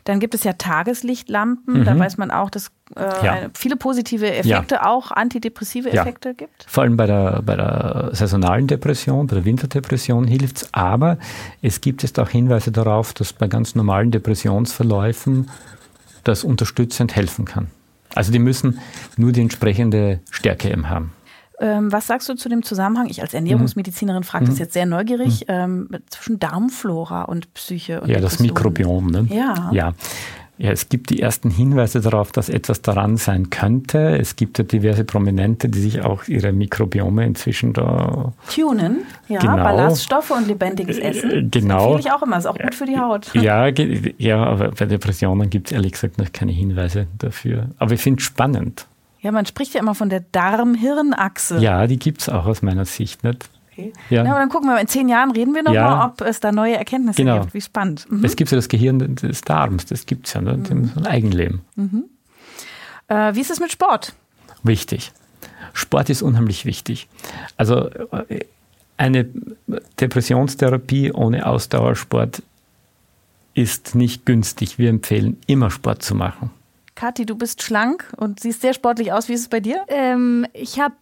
Dann gibt es ja Tageslichtlampen. Mhm. Da weiß man auch, dass äh, ja. viele positive Effekte, ja. auch antidepressive Effekte ja. gibt. Vor allem bei der, bei der saisonalen Depression, bei der Winterdepression hilft es. Aber es gibt jetzt auch Hinweise darauf, dass bei ganz normalen Depressionsverläufen das unterstützend helfen kann. Also die müssen nur die entsprechende Stärke eben haben. Ähm, was sagst du zu dem Zusammenhang? Ich als Ernährungsmedizinerin frage mhm. das jetzt sehr neugierig, mhm. ähm, zwischen Darmflora und Psyche. Und ja, das Mikrobiom. Ne? Ja. ja. Ja, es gibt die ersten Hinweise darauf, dass etwas daran sein könnte. Es gibt ja diverse Prominente, die sich auch ihre Mikrobiome inzwischen da tunen. Ja, genau. Ballaststoffe und lebendiges äh, Essen. Genau. Das ich auch immer, ist auch gut für die Haut. Ja, ja aber bei Depressionen gibt es ehrlich gesagt noch keine Hinweise dafür. Aber ich finde es spannend. Ja, man spricht ja immer von der Darm-Hirn-Achse. Ja, die gibt es auch aus meiner Sicht nicht. Okay. Ja. ja, aber dann gucken wir, in zehn Jahren reden wir nochmal, ja. ob es da neue Erkenntnisse genau. gibt. Wie spannend. Mhm. Es gibt ja das Gehirn des Darms, das gibt es ja, ne? Mhm. ein Eigenleben. Mhm. Äh, wie ist es mit Sport? Wichtig. Sport ist unheimlich wichtig. Also äh, eine Depressionstherapie ohne Ausdauersport ist nicht günstig. Wir empfehlen immer Sport zu machen. Kathi, du bist schlank und siehst sehr sportlich aus. Wie ist es bei dir? Ähm, ich habe,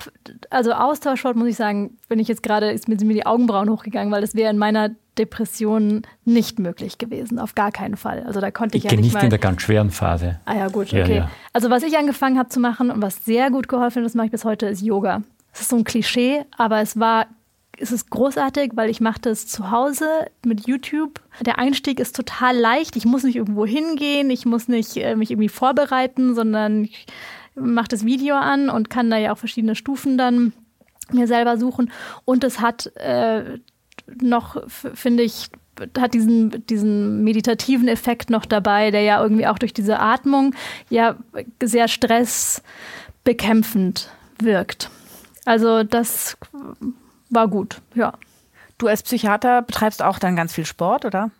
also Austauschsport muss ich sagen, bin ich jetzt gerade, ist mir die Augenbrauen hochgegangen, weil das wäre in meiner Depression nicht möglich gewesen, auf gar keinen Fall. Also da konnte ich, ich ja nicht nicht mal, in der ganz schweren Phase. Ah ja, gut, Ja, okay. ja. Also was ich angefangen habe zu machen und was sehr gut geholfen hat, das mache ich bis heute, ist Yoga. Das ist so ein Klischee, aber es war, es ist großartig, weil ich mache das zu Hause mit YouTube. Der Einstieg ist total leicht. Ich muss nicht irgendwo hingehen, ich muss nicht äh, mich irgendwie vorbereiten, sondern ich mache das Video an und kann da ja auch verschiedene Stufen dann mir selber suchen. Und es hat äh, noch, finde ich, hat diesen, diesen meditativen Effekt noch dabei, der ja irgendwie auch durch diese Atmung ja sehr stressbekämpfend wirkt. Also das war gut, ja. Du als Psychiater betreibst auch dann ganz viel Sport, oder?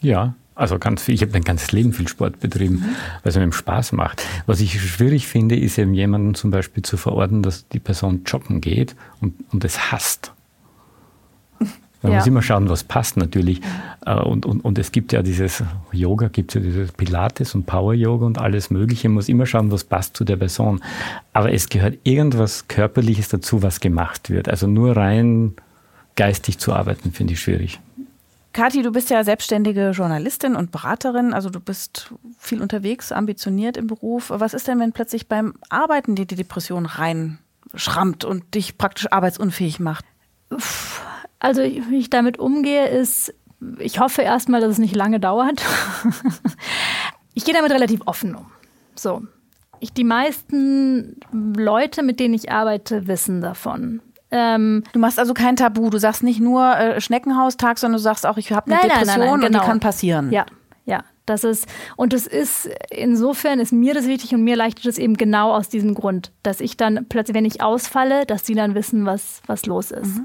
Ja, also ganz viel. Ich habe mein ganzes Leben viel Sport betrieben, weil es mir Spaß macht. Was ich schwierig finde, ist eben jemanden zum Beispiel zu verordnen, dass die Person joggen geht und, und es hasst. Man Ja. muss immer schauen, was passt natürlich. Äh, Und, und, und es gibt ja dieses Yoga, gibt es ja dieses Pilates und Power-Yoga und alles Mögliche. Man muss immer schauen, was passt zu der Person. Aber es gehört irgendwas Körperliches dazu, was gemacht wird. Also nur rein geistig zu arbeiten, finde ich schwierig. Kathi, du bist ja selbstständige Journalistin und Beraterin, also du bist viel unterwegs, ambitioniert im Beruf. Was ist denn, wenn plötzlich beim Arbeiten dir die Depression reinschrammt und dich praktisch arbeitsunfähig macht? Also wie ich damit umgehe, ist, ich hoffe erstmal, dass es nicht lange dauert. ich gehe damit relativ offen um. So. Ich, die meisten Leute, mit denen ich arbeite, wissen davon. Ähm, Du machst also kein Tabu, du sagst nicht nur äh, Schneckenhaustag, sondern du sagst auch, ich habe eine Nein, Depression nein, nein, und genau. die kann passieren. Ja, ja. Das ist, und es ist, insofern ist mir das wichtig und mir leichtet es eben genau aus diesem Grund, dass ich dann plötzlich, wenn ich ausfalle, dass sie dann wissen, was, was los ist. D-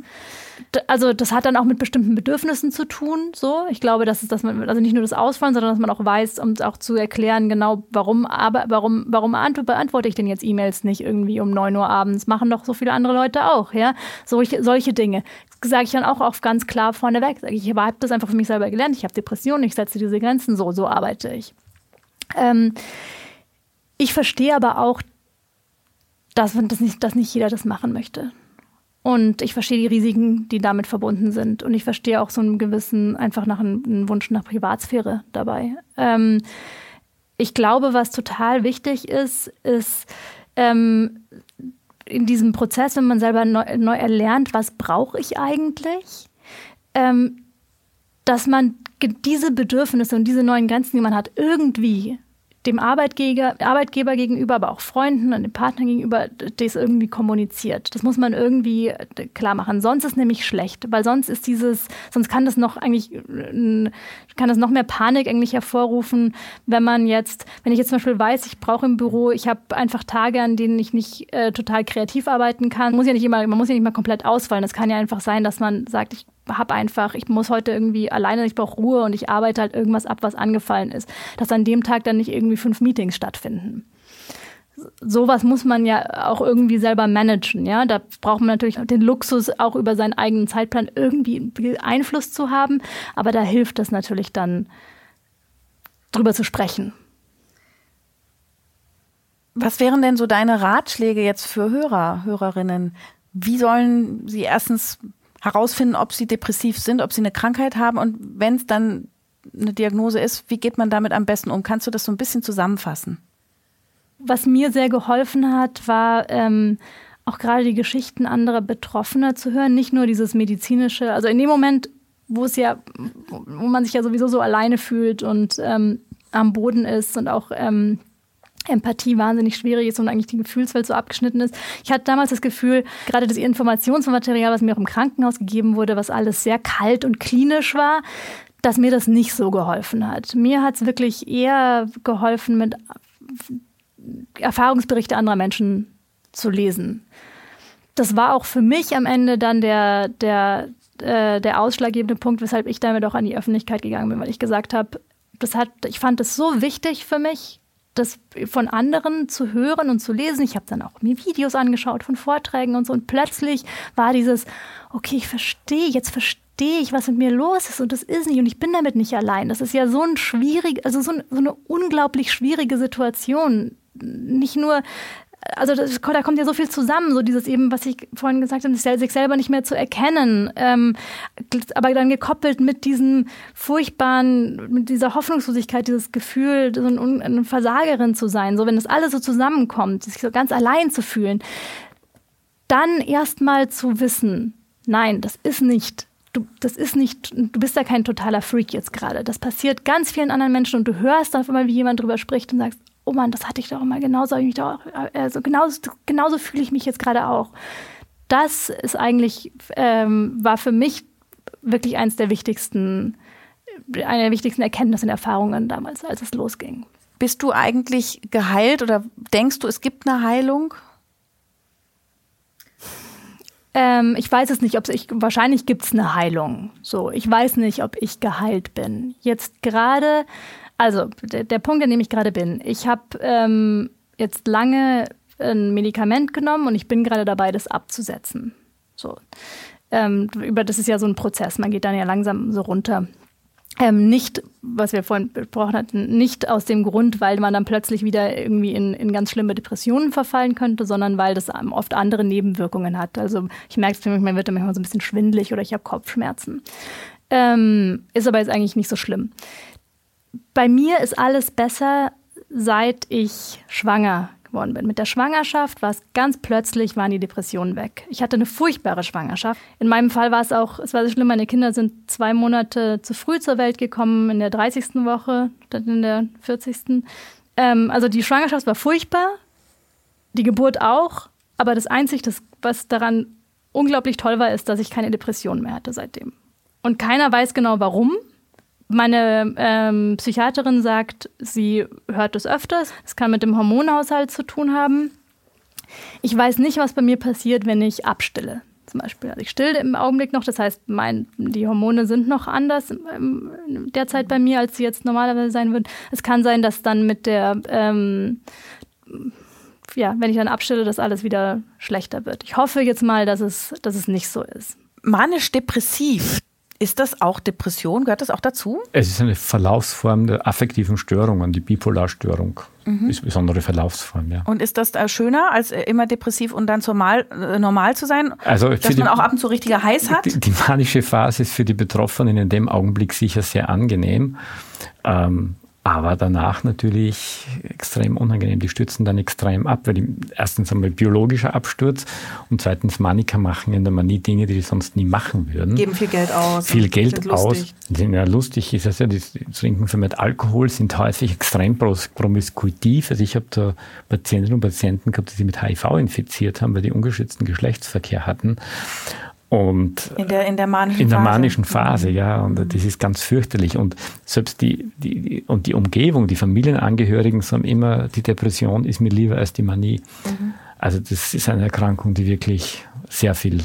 Also das hat dann auch mit bestimmten Bedürfnissen zu tun. So, ich glaube, dass es, dass man also nicht nur das Ausfallen, sondern dass man auch weiß, um auch zu erklären, genau, warum, aber warum, warum ant- beantworte ich denn jetzt E-Mails nicht irgendwie um 9 Uhr abends? Machen doch so viele andere Leute auch, ja. Solche, solche Dinge sage ich dann auch oft ganz klar vorneweg. Sag Ich ich habe das einfach für mich selber gelernt. Ich habe Depressionen, ich setze diese Grenzen so, so arbeite ich. Ähm, ich verstehe aber auch, dass, man das nicht, dass nicht jeder das machen möchte. Und ich verstehe die Risiken, die damit verbunden sind. Und ich verstehe auch so einen gewissen, einfach nach einem, Wunsch nach Privatsphäre dabei. Ähm, ich glaube, was total wichtig ist, ist ähm, in diesem Prozess, wenn man selber neu, neu erlernt, was brauche ich eigentlich, ähm, dass man diese Bedürfnisse und diese neuen Grenzen, die man hat, irgendwie dem Arbeitgeber, gegenüber, aber auch Freunden und dem Partner gegenüber, das irgendwie kommuniziert. Das muss man irgendwie äh, klar machen. Sonst ist nämlich schlecht, weil sonst ist dieses, sonst kann das noch eigentlich, äh, kann das noch mehr Panik eigentlich hervorrufen, wenn man jetzt, wenn ich jetzt zum Beispiel weiß, ich brauche im Büro, ich habe einfach Tage, an denen ich nicht äh, total kreativ arbeiten kann. Muss ja nicht immer, man muss ja nicht mal komplett ausfallen. Es kann ja einfach sein, dass man sagt, ich habe einfach, ich muss heute irgendwie alleine, ich brauche Ruhe und ich arbeite halt irgendwas ab, was angefallen ist. Dass an dem Tag dann nicht irgendwie fünf Meetings stattfinden. Sowas muss man ja auch irgendwie selber managen, ja. Da braucht man natürlich den Luxus, auch über seinen eigenen Zeitplan irgendwie Einfluss zu haben. Aber da hilft es natürlich dann, drüber zu sprechen. Was wären denn so deine Ratschläge jetzt für Hörer, Hörerinnen? Wie sollen sie erstens herausfinden, ob sie depressiv sind, ob sie eine Krankheit haben und wenn es dann eine Diagnose ist, wie geht man damit am besten um? Kannst du das so ein bisschen zusammenfassen? Was mir sehr geholfen hat, war ähm, auch gerade die Geschichten anderer Betroffener zu hören, nicht nur dieses medizinische, also in dem Moment, wo es ja, wo man sich ja sowieso so alleine fühlt und ähm, am Boden ist und auch ähm, Empathie wahnsinnig schwierig ist und eigentlich die Gefühlswelt so abgeschnitten ist. Ich hatte damals das Gefühl, gerade das Informationsmaterial, was mir auch im Krankenhaus gegeben wurde, was alles sehr kalt und klinisch war, dass mir das nicht so geholfen hat. Mir hat es wirklich eher geholfen, mit Erfahrungsberichte anderer Menschen zu lesen. Das war auch für mich am Ende dann der, der, äh, der ausschlaggebende Punkt, weshalb ich damit auch an die Öffentlichkeit gegangen bin, weil ich gesagt habe, ich fand es so wichtig für mich, das von anderen zu hören und zu lesen. Ich habe dann auch mir Videos angeschaut von Vorträgen und so und plötzlich war dieses, okay, ich verstehe, jetzt verstehe ich, was mit mir los ist und das ist nicht und ich bin damit nicht allein. Das ist ja so ein schwierig, also so, ein, so eine unglaublich schwierige Situation. Nicht nur also das, da kommt ja so viel zusammen, so dieses eben, was ich vorhin gesagt habe, sich selber nicht mehr zu erkennen, ähm, aber dann gekoppelt mit diesem furchtbaren, mit dieser Hoffnungslosigkeit, dieses Gefühl, so ein, eine Versagerin zu sein, so wenn das alles so zusammenkommt, sich so ganz allein zu fühlen, dann erstmal zu wissen, nein, das ist nicht du, das ist nicht, du bist ja kein totaler Freak jetzt gerade. Das passiert ganz vielen anderen Menschen und du hörst einfach mal, wie jemand drüber spricht und sagst, oh Mann, das hatte ich doch immer genauso, ich mich doch, also genauso, genauso fühle ich mich jetzt gerade auch. Das ist eigentlich, ähm, war für mich wirklich eines der wichtigsten, eine der wichtigsten Erkenntnisse und Erfahrungen damals, als es losging. Bist du eigentlich geheilt oder denkst du, es gibt eine Heilung? Ähm, ich weiß es nicht, ob es, wahrscheinlich gibt es eine Heilung. So, ich weiß nicht, ob ich geheilt bin. Jetzt gerade also, der, der Punkt, an dem ich gerade bin. Ich habe ähm, jetzt lange ein Medikament genommen und ich bin gerade dabei, das abzusetzen. So. Ähm, über das ist ja so ein Prozess. Man geht dann ja langsam so runter. Ähm, nicht, was wir vorhin besprochen hatten, nicht aus dem Grund, weil man dann plötzlich wieder irgendwie in, in ganz schlimme Depressionen verfallen könnte, sondern weil das oft andere Nebenwirkungen hat. Also ich merke es für mich, man wird dann manchmal so ein bisschen schwindelig oder ich habe Kopfschmerzen. Ähm, ist aber jetzt eigentlich nicht so schlimm bei mir ist alles besser, seit ich schwanger geworden bin. Mit der Schwangerschaft war es ganz plötzlich, waren die Depressionen weg. Ich hatte eine furchtbare Schwangerschaft. In meinem Fall war es auch, es war so schlimm, meine Kinder sind zwei Monate zu früh zur Welt gekommen, in der 30. Woche statt in der 40. Ähm, also die Schwangerschaft war furchtbar, die Geburt auch, aber das Einzige, was daran unglaublich toll war, ist, dass ich keine Depression mehr hatte seitdem. Und keiner weiß genau warum. Meine ähm, Psychiaterin sagt, sie hört es öfters. Es kann mit dem Hormonhaushalt zu tun haben. Ich weiß nicht, was bei mir passiert, wenn ich abstille. Zum Beispiel. Also ich stille im Augenblick noch, das heißt, mein, die Hormone sind noch anders ähm, derzeit bei mir, als sie jetzt normalerweise sein würden. Es kann sein, dass dann mit der, ähm, ja, wenn ich dann abstille, dass alles wieder schlechter wird. Ich hoffe jetzt mal, dass es, dass es nicht so ist. Manisch-depressiv, ist das auch Depression? Gehört das auch dazu? Es ist eine Verlaufsform der affektiven Störungen. Die Bipolarstörung mhm. ist eine besondere Verlaufsform, ja. Und ist das äh, schöner, als äh, immer depressiv und dann normal, äh, normal zu sein? Also dass man auch ab und zu richtiger Heiß hat? Die, die, manische Phase ist für die Betroffenen in dem Augenblick sicher sehr angenehm. Ähm, aber danach natürlich extrem unangenehm. Die stürzen dann extrem ab, weil die erstens einmal biologischer Absturz und zweitens Maniker machen in der Manie Dinge, die sie sonst nie machen würden. Geben viel Geld aus. Viel Geld aus. Ja, lustig ist es ja, die trinken vermehrt Alkohol, sind häufig extrem promiskuitiv. Also ich habe da Patientinnen und Patienten gehabt, die sich mit HIV infiziert haben, weil die ungeschützten Geschlechtsverkehr hatten. Und in der, in der manischen in der manischen Phase, Phase ja. Und mhm. das ist ganz fürchterlich. Und selbst die, die, die, und die Umgebung, die Familienangehörigen sagen immer, die Depression ist mir lieber als die Manie. Mhm. Also das ist eine Erkrankung, die wirklich sehr viel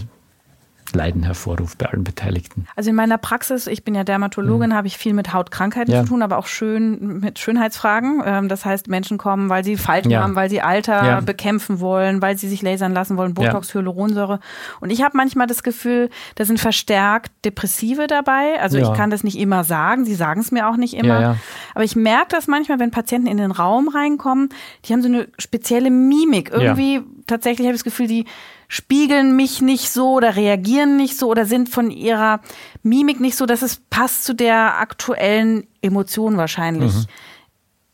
Leiden hervorruft bei allen Beteiligten. Also in meiner Praxis, ich bin ja Dermatologin, mhm. habe ich viel mit Hautkrankheiten ja. zu tun, aber auch schön mit Schönheitsfragen. Ähm, das heißt, Menschen kommen, weil sie Falten ja. haben, weil sie Alter ja. bekämpfen wollen, weil sie sich lasern lassen wollen, Botox, Hyaluronsäure. Und ich habe manchmal das Gefühl, da sind verstärkt Depressive dabei. Also ich kann das nicht immer sagen, sie sagen es mir auch nicht immer. Aber ich merke das manchmal, wenn Patienten in den Raum reinkommen, die haben so eine spezielle Mimik. Irgendwie tatsächlich habe ich das Gefühl, die spiegeln mich nicht so oder reagieren nicht so oder sind von ihrer Mimik nicht so, dass es passt zu der aktuellen Emotion wahrscheinlich. Mhm.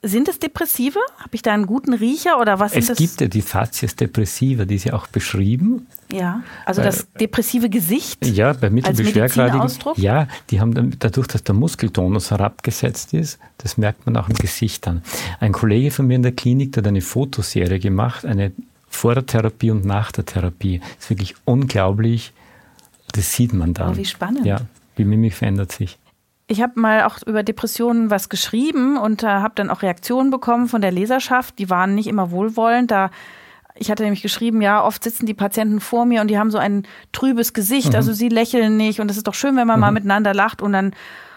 Sind es Depressive? Habe ich da einen guten Riecher oder was? Es das? gibt ja die Facies depressiva, die ist ja auch beschrieben. Ja, also das depressive Gesicht. Ja, bei mittelbeschwergradigen. Ja, die haben dann, dadurch, dass der Muskeltonus herabgesetzt ist, das merkt man auch im Gesicht an. Ein Kollege von mir in der Klinik der hat eine Fotoserie gemacht, eine vor der Therapie und nach der Therapie. Das ist wirklich unglaublich. Das sieht man dann. Oh, wie spannend. Ja, die Mimik verändert sich. Ich habe mal auch über Depressionen was geschrieben und äh, habe dann auch Reaktionen bekommen von der Leserschaft. Die waren nicht immer wohlwollend. Da ich hatte nämlich geschrieben, ja, oft sitzen die Patienten vor mir und die haben so ein trübes Gesicht, mhm. also sie lächeln nicht und es ist doch schön, wenn man mhm. mal miteinander lacht und dann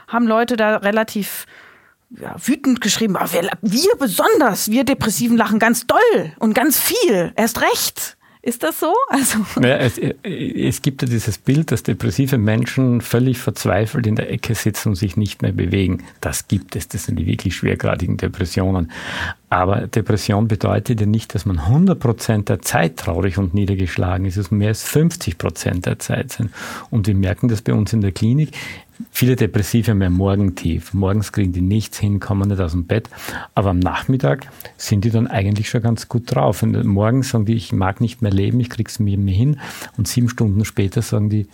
haben Leute da relativ ja, wütend geschrieben, aber wir, wir besonders, wir Depressiven lachen ganz doll und ganz viel, erst recht. Ist das so? Also naja, es, es, gibt ja dieses Bild, dass depressive Menschen völlig verzweifelt in der Ecke sitzen und sich nicht mehr bewegen. Das gibt es. Das sind die wirklich schwergradigen Depressionen. Aber Depression bedeutet ja nicht, dass man 100 Prozent der Zeit traurig und niedergeschlagen ist. Es mehr als 50 Prozent der Zeit sind. Und wir merken das bei uns in der Klinik. Viele Depressive haben ja Morgentief. Morgens kriegen die nichts hin, kommen nicht aus dem Bett. Aber am Nachmittag sind die dann eigentlich schon ganz gut drauf. Und morgens sagen die, ich mag nicht mehr leben, ich krieg's mir mehr hin. Und sieben Stunden später sagen die,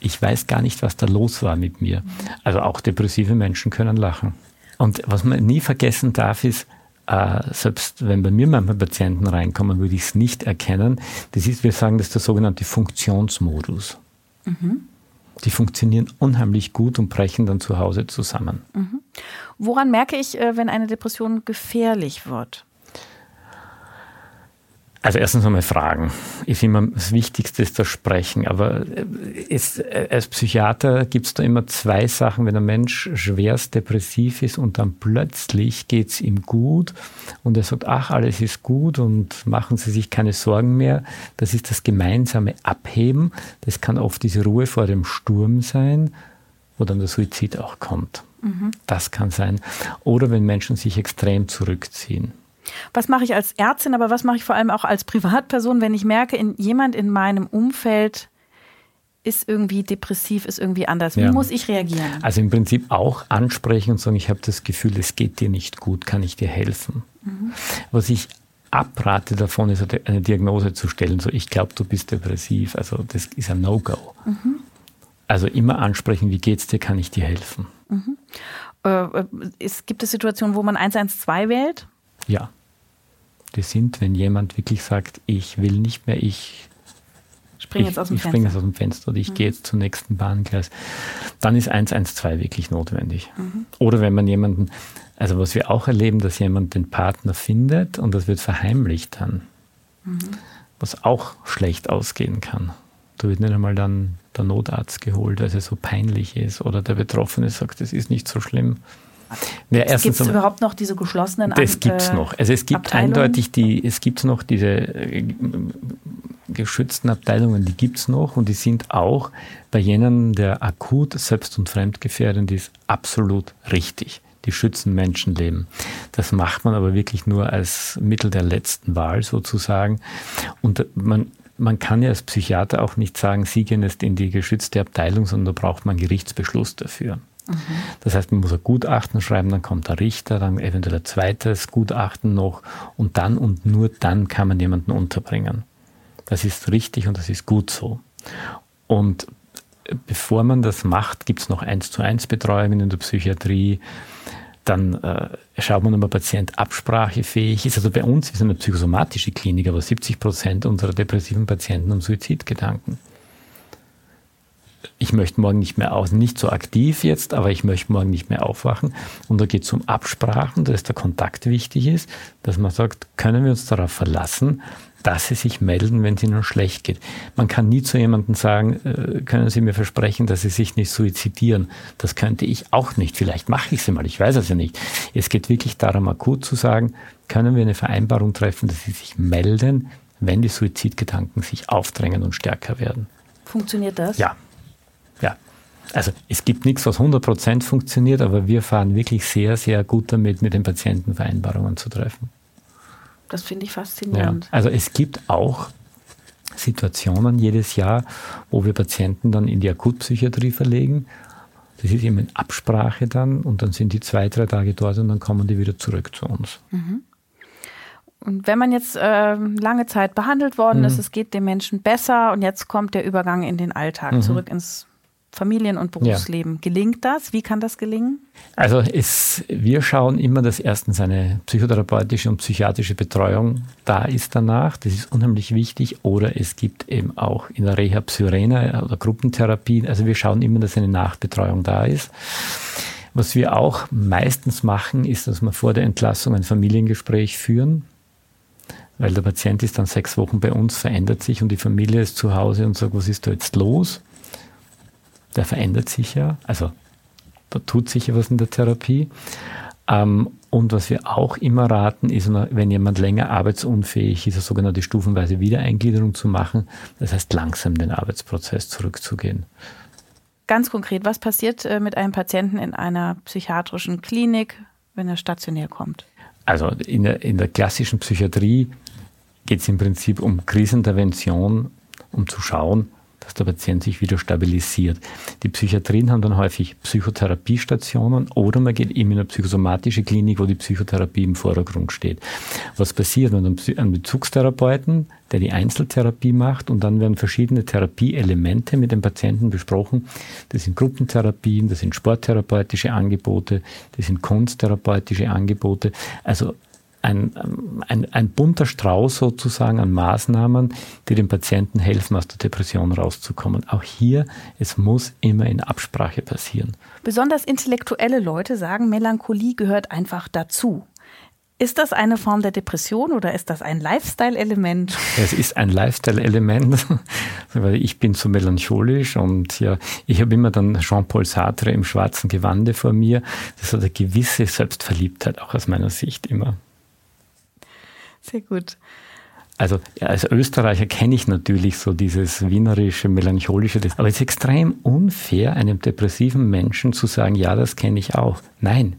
ich weiß gar nicht, was da los war mit mir. Also auch depressive Menschen können lachen. Und was man nie vergessen darf, ist, äh, selbst wenn bei mir manchmal Patienten reinkommen, würde ich es nicht erkennen. Das ist, wir sagen, das ist der sogenannte Funktionsmodus. Mhm die funktionieren unheimlich gut und brechen dann zu Hause zusammen. Mhm. Woran merke ich, äh, wenn eine Depression gefährlich wird? Also erstens einmal Fragen. Ist immer das Wichtigste ist das Sprechen. Aber ist, äh, als Psychiater gibt es da immer zwei Sachen. Wenn ein Mensch schwerst depressiv ist und dann plötzlich geht es ihm gut und er sagt, ach, alles ist gut und machen Sie sich keine Sorgen mehr. Das ist das gemeinsame Abheben. Das kann oft diese Ruhe vor dem Sturm sein, wo dann der Suizid auch kommt. Mhm. Das kann sein. Oder wenn Menschen sich extrem zurückziehen. Was mache ich als Ärztin, aber was mache ich vor allem auch als Privatperson, wenn ich merke, in, jemand in meinem Umfeld ist irgendwie depressiv, ist irgendwie anders. Wie ja. muss ich reagieren? Also im Prinzip auch ansprechen und sagen, ich habe das Gefühl, es geht dir nicht gut, kann ich dir helfen? Mhm. Was ich abrate davon, ist eine Diagnose zu stellen, so ich glaube, du bist depressiv. Also das ist ein No-Go. Mhm. Also immer ansprechen, wie geht's dir, kann ich dir helfen? Mhm. Äh, äh es gibt es Situationen, wo man 112 wählt? Ja. Die sind, wenn jemand wirklich sagt, ich will nicht mehr, ich springe jetzt aus dem ich, Fenster. jetzt aus dem Fenster oder ich mhm. gehe jetzt zum nächsten Bahngleis, dann ist 112 wirklich notwendig. Mhm. Oder wenn man jemanden, also was wir auch erleben, dass jemand den Partner findet und das wird verheimlicht dann, mhm. was auch schlecht ausgehen kann. Da wird nicht einmal dann der Notarzt geholt, weil es so peinlich ist oder der Betroffene sagt, es ist nicht so schlimm. Ja, gibt es überhaupt noch diese geschlossenen Das gibt es noch. Also es gibt Abteilungen? eindeutig die, es gibt noch diese äh, geschützten Abteilungen, die gibt es noch und die sind auch bei jenen, der akut selbst- und fremdgefährdend ist, absolut richtig. Die schützen Menschenleben. Das macht man aber wirklich nur als Mittel der letzten Wahl sozusagen. Und man, man kann ja als Psychiater auch nicht sagen, Sie gehen jetzt in die geschützte Abteilung, sondern da braucht man Gerichtsbeschluss dafür. Mhm. Das heißt, man muss ein Gutachten schreiben, dann kommt der Richter, dann eventuell ein zweites Gutachten noch und dann und nur dann kann man jemanden unterbringen. Das ist richtig und das ist gut so. Und bevor man das macht, gibt es noch eins zu eins Betreuungen in der Psychiatrie. Dann äh, schaut man, ob ein Patient absprachefähig ist. Also bei uns ist eine psychosomatische Klinik, aber 70 Prozent unserer depressiven Patienten haben Suizidgedanken ich möchte morgen nicht mehr aus, nicht so aktiv jetzt, aber ich möchte morgen nicht mehr aufwachen. Und da geht es um Absprachen, dass der Kontakt wichtig ist, dass man sagt, können wir uns darauf verlassen, dass sie sich melden, wenn es ihnen schlecht geht. Man kann nie zu jemandem sagen, äh, können Sie mir versprechen, dass Sie sich nicht suizidieren. Das könnte ich auch nicht. Vielleicht mache ich es mal, ich weiß es ja nicht. Es geht wirklich darum, akut zu sagen, können wir eine Vereinbarung treffen, dass Sie sich melden, wenn die Suizidgedanken sich aufdrängen und stärker werden. Funktioniert das? Ja. Ja. Also es gibt nichts, was 100% funktioniert, aber wir fahren wirklich sehr, sehr gut damit, mit den Patienten Vereinbarungen zu treffen. Das finde ich faszinierend. Ja. Also es gibt auch Situationen jedes Jahr, wo wir Patienten dann in die Akutpsychiatrie verlegen. Das ist eben in Absprache dann und dann sind die zwei, drei Tage dort und dann kommen die wieder zurück zu uns. Mhm. Und wenn man jetzt äh, lange Zeit behandelt worden mhm. ist, es geht dem Menschen besser und jetzt kommt der Übergang in den Alltag, mhm. zurück ins Familien- und Berufsleben. Ja. Gelingt das? Wie kann das gelingen? Also es, wir schauen immer, dass erstens eine psychotherapeutische und psychiatrische Betreuung da ist danach. Das ist unheimlich wichtig. Oder es gibt eben auch in der Reha Psyrena oder Gruppentherapie. Also wir schauen immer, dass eine Nachbetreuung da ist. Was wir auch meistens machen, ist, dass wir vor der Entlassung ein Familiengespräch führen weil der Patient ist dann sechs Wochen bei uns, verändert sich und die Familie ist zu Hause und sagt, was ist da jetzt los? Der verändert sich ja, also da tut sich ja was in der Therapie. Ähm, Und was wir auch immer raten, ist, wenn jemand länger arbeitsunfähig ist, eine sogenannte stufenweise Wiedereingliederung zu machen. Das heißt, langsam den Arbeitsprozess zurückzugehen. Ganz konkret, was passiert äh, mit einem Patienten in einer psychiatrischen Klinik, wenn er stationär kommt? Also in der, in der klassischen Psychiatrie geht es im Prinzip um Krisenintervention, um zu schauen, dass der Patient sich wieder stabilisiert. Die Psychiatrien haben dann häufig Psychotherapiestationen oder man geht eben in eine psychosomatische Klinik, wo die Psychotherapie im Vordergrund steht. Was passiert? Hat einen Bezugstherapeuten, der die Einzeltherapie macht und dann werden verschiedene Therapieelemente mit dem Patienten besprochen. Das sind Gruppentherapien, das sind sporttherapeutische Angebote, das sind kunsttherapeutische Angebote. Also ein, ein, ein bunter Strauß sozusagen an Maßnahmen, die dem Patienten helfen, aus der Depression rauszukommen. Auch hier, es muss immer in Absprache passieren. Besonders intellektuelle Leute sagen, Melancholie gehört einfach dazu. Ist das eine Form der Depression oder ist das ein Lifestyle-Element? Es ist ein Lifestyle-Element, weil ich bin so melancholisch und ja, ich habe immer dann Jean-Paul Sartre im schwarzen Gewande vor mir. Das hat eine gewisse Selbstverliebtheit auch aus meiner Sicht immer. Sehr gut. Also ja, als Österreicher kenne ich natürlich so dieses wienerische, melancholische, aber es ist extrem unfair, einem depressiven Menschen zu sagen, ja, das kenne ich auch. Nein,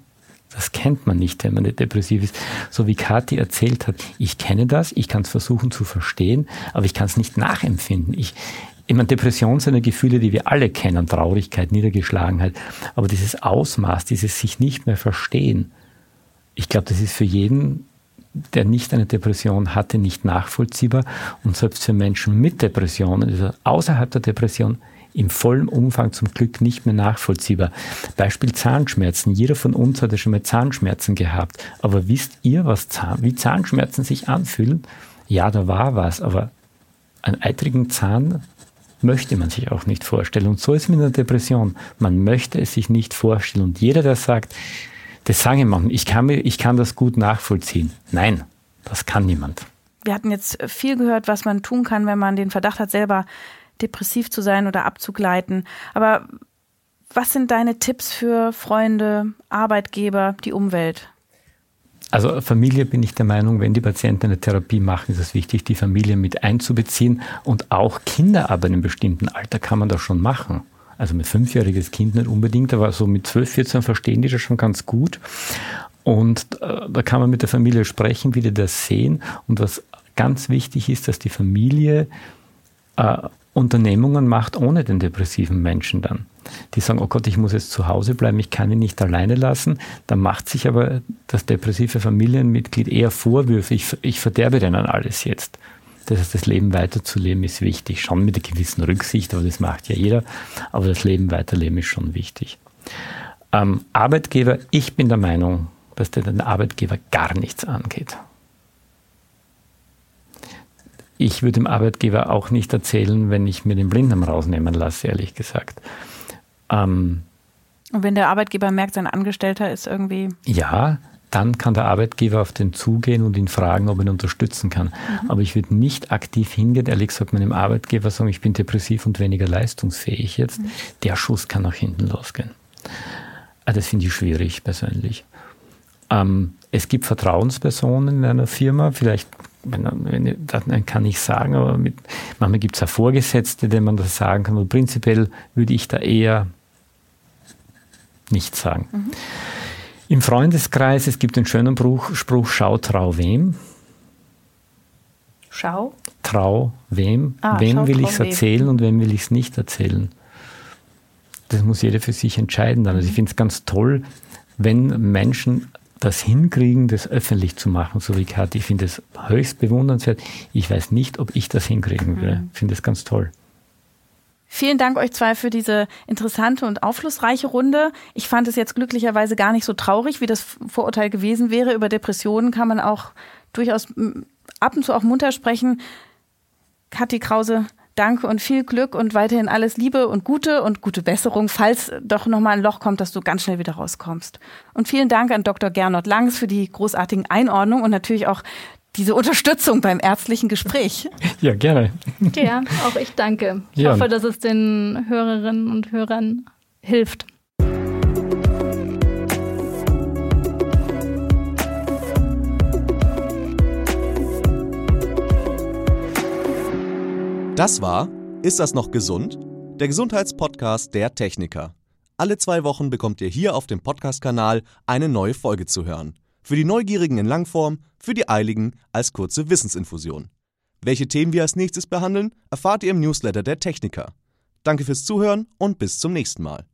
das kennt man nicht, wenn man nicht depressiv ist. So wie Kathi erzählt hat, ich kenne das, ich kann es versuchen zu verstehen, aber ich kann es nicht nachempfinden. Ich, ich meine, Depression sind Gefühle, die wir alle kennen, Traurigkeit, Niedergeschlagenheit, aber dieses Ausmaß, dieses sich nicht mehr verstehen, ich glaube, das ist für jeden der nicht eine Depression hatte, nicht nachvollziehbar. Und selbst für Menschen mit Depressionen, also außerhalb der Depression, im vollen Umfang zum Glück nicht mehr nachvollziehbar. Beispiel Zahnschmerzen. Jeder von uns hat ja schon mal Zahnschmerzen gehabt. Aber wisst ihr, was Zahn, wie Zahnschmerzen sich anfühlen? Ja, da war was, aber einen eitrigen Zahn möchte man sich auch nicht vorstellen. Und so ist es mit einer Depression. Man möchte es sich nicht vorstellen. Und jeder, der sagt, das sagen immer, ich kann, mir, ich kann das gut nachvollziehen. Nein, das kann niemand. Wir hatten jetzt viel gehört, was man tun kann, wenn man den Verdacht hat, selber depressiv zu sein oder abzugleiten. Aber was sind deine Tipps für Freunde, Arbeitgeber, die Umwelt? Also Familie bin ich der Meinung, wenn die Patienten eine Therapie machen, ist es wichtig, die Familie mit einzubeziehen und auch Kinder ab einem bestimmten Alter kann man das schon machen. Also mit fünfjähriges Kind nicht unbedingt, aber so mit 12, 14 verstehen die das schon ganz gut. Und äh, da kann man mit der Familie sprechen, wie die das sehen. Und was ganz wichtig ist, dass die Familie äh, Unternehmungen macht ohne den depressiven Menschen dann. Die sagen, oh Gott, ich muss jetzt zu Hause bleiben, ich kann ihn nicht alleine lassen. Dann macht sich aber das depressive Familienmitglied eher Vorwürfe, ich, ich verderbe denen alles jetzt. Das heißt, das Leben weiterzuleben ist wichtig, schon mit einer gewissen Rücksicht, aber das macht ja jeder. Aber das Leben weiterleben ist schon wichtig. Ähm, Arbeitgeber, ich bin der Meinung, dass der den Arbeitgeber gar nichts angeht. Ich würde dem Arbeitgeber auch nicht erzählen, wenn ich mir den Blinddarm rausnehmen lasse, ehrlich gesagt. Ähm, Und wenn der Arbeitgeber merkt, sein Angestellter ist irgendwie. Ja, dann kann der Arbeitgeber auf den zugehen und ihn fragen, ob er ihn unterstützen kann. Mhm. Aber ich würde nicht aktiv hingehen, ehrlich gesagt, meinem Arbeitgeber sagen, ich bin depressiv und weniger leistungsfähig jetzt. Mhm. Der Schuss kann nach hinten losgehen. Ah, das finde ich schwierig persönlich. Ähm, es gibt Vertrauenspersonen in einer Firma, vielleicht dann kann ich sagen, aber mit, manchmal gibt es auch Vorgesetzte, denen man das sagen kann. Aber prinzipiell würde ich da eher nichts sagen. Mhm. Im Freundeskreis, es gibt den schönen Spruch, Spruch Schau, trau wem. Schau? Trau wem. Ah, wem will ich es erzählen und wem will ich es nicht erzählen. Das muss jeder für sich entscheiden dann. Also ich finde es ganz toll, wenn Menschen das hinkriegen, das öffentlich zu machen, so wie Kathi. Ich finde es höchst bewundernswert. Ich weiß nicht, ob ich das hinkriegen würde. Ich finde es ganz toll. Vielen Dank euch zwei für diese interessante und aufschlussreiche Runde. Ich fand es jetzt glücklicherweise gar nicht so traurig, wie das Vorurteil gewesen wäre. Über Depressionen kann man auch durchaus ab und zu auch munter sprechen. Kathi Krause, danke und viel Glück und weiterhin alles Liebe und Gute und gute Besserung, falls doch nochmal ein Loch kommt, dass du ganz schnell wieder rauskommst. Und vielen Dank an Dr. Gernot Langs für die großartigen Einordnungen und natürlich auch diese Unterstützung beim ärztlichen Gespräch. Ja, gerne. Ja, auch ich danke. Ich ja. hoffe, dass es den Hörerinnen und Hörern hilft. Das war Ist das noch gesund? Der Gesundheitspodcast der Techniker. Alle zwei Wochen bekommt ihr hier auf dem Podcast-Kanal eine neue Folge zu hören. Für die Neugierigen in Langform für die Eiligen als kurze Wissensinfusion. Welche Themen wir als nächstes behandeln, erfahrt ihr im Newsletter der Techniker. Danke fürs Zuhören und bis zum nächsten Mal.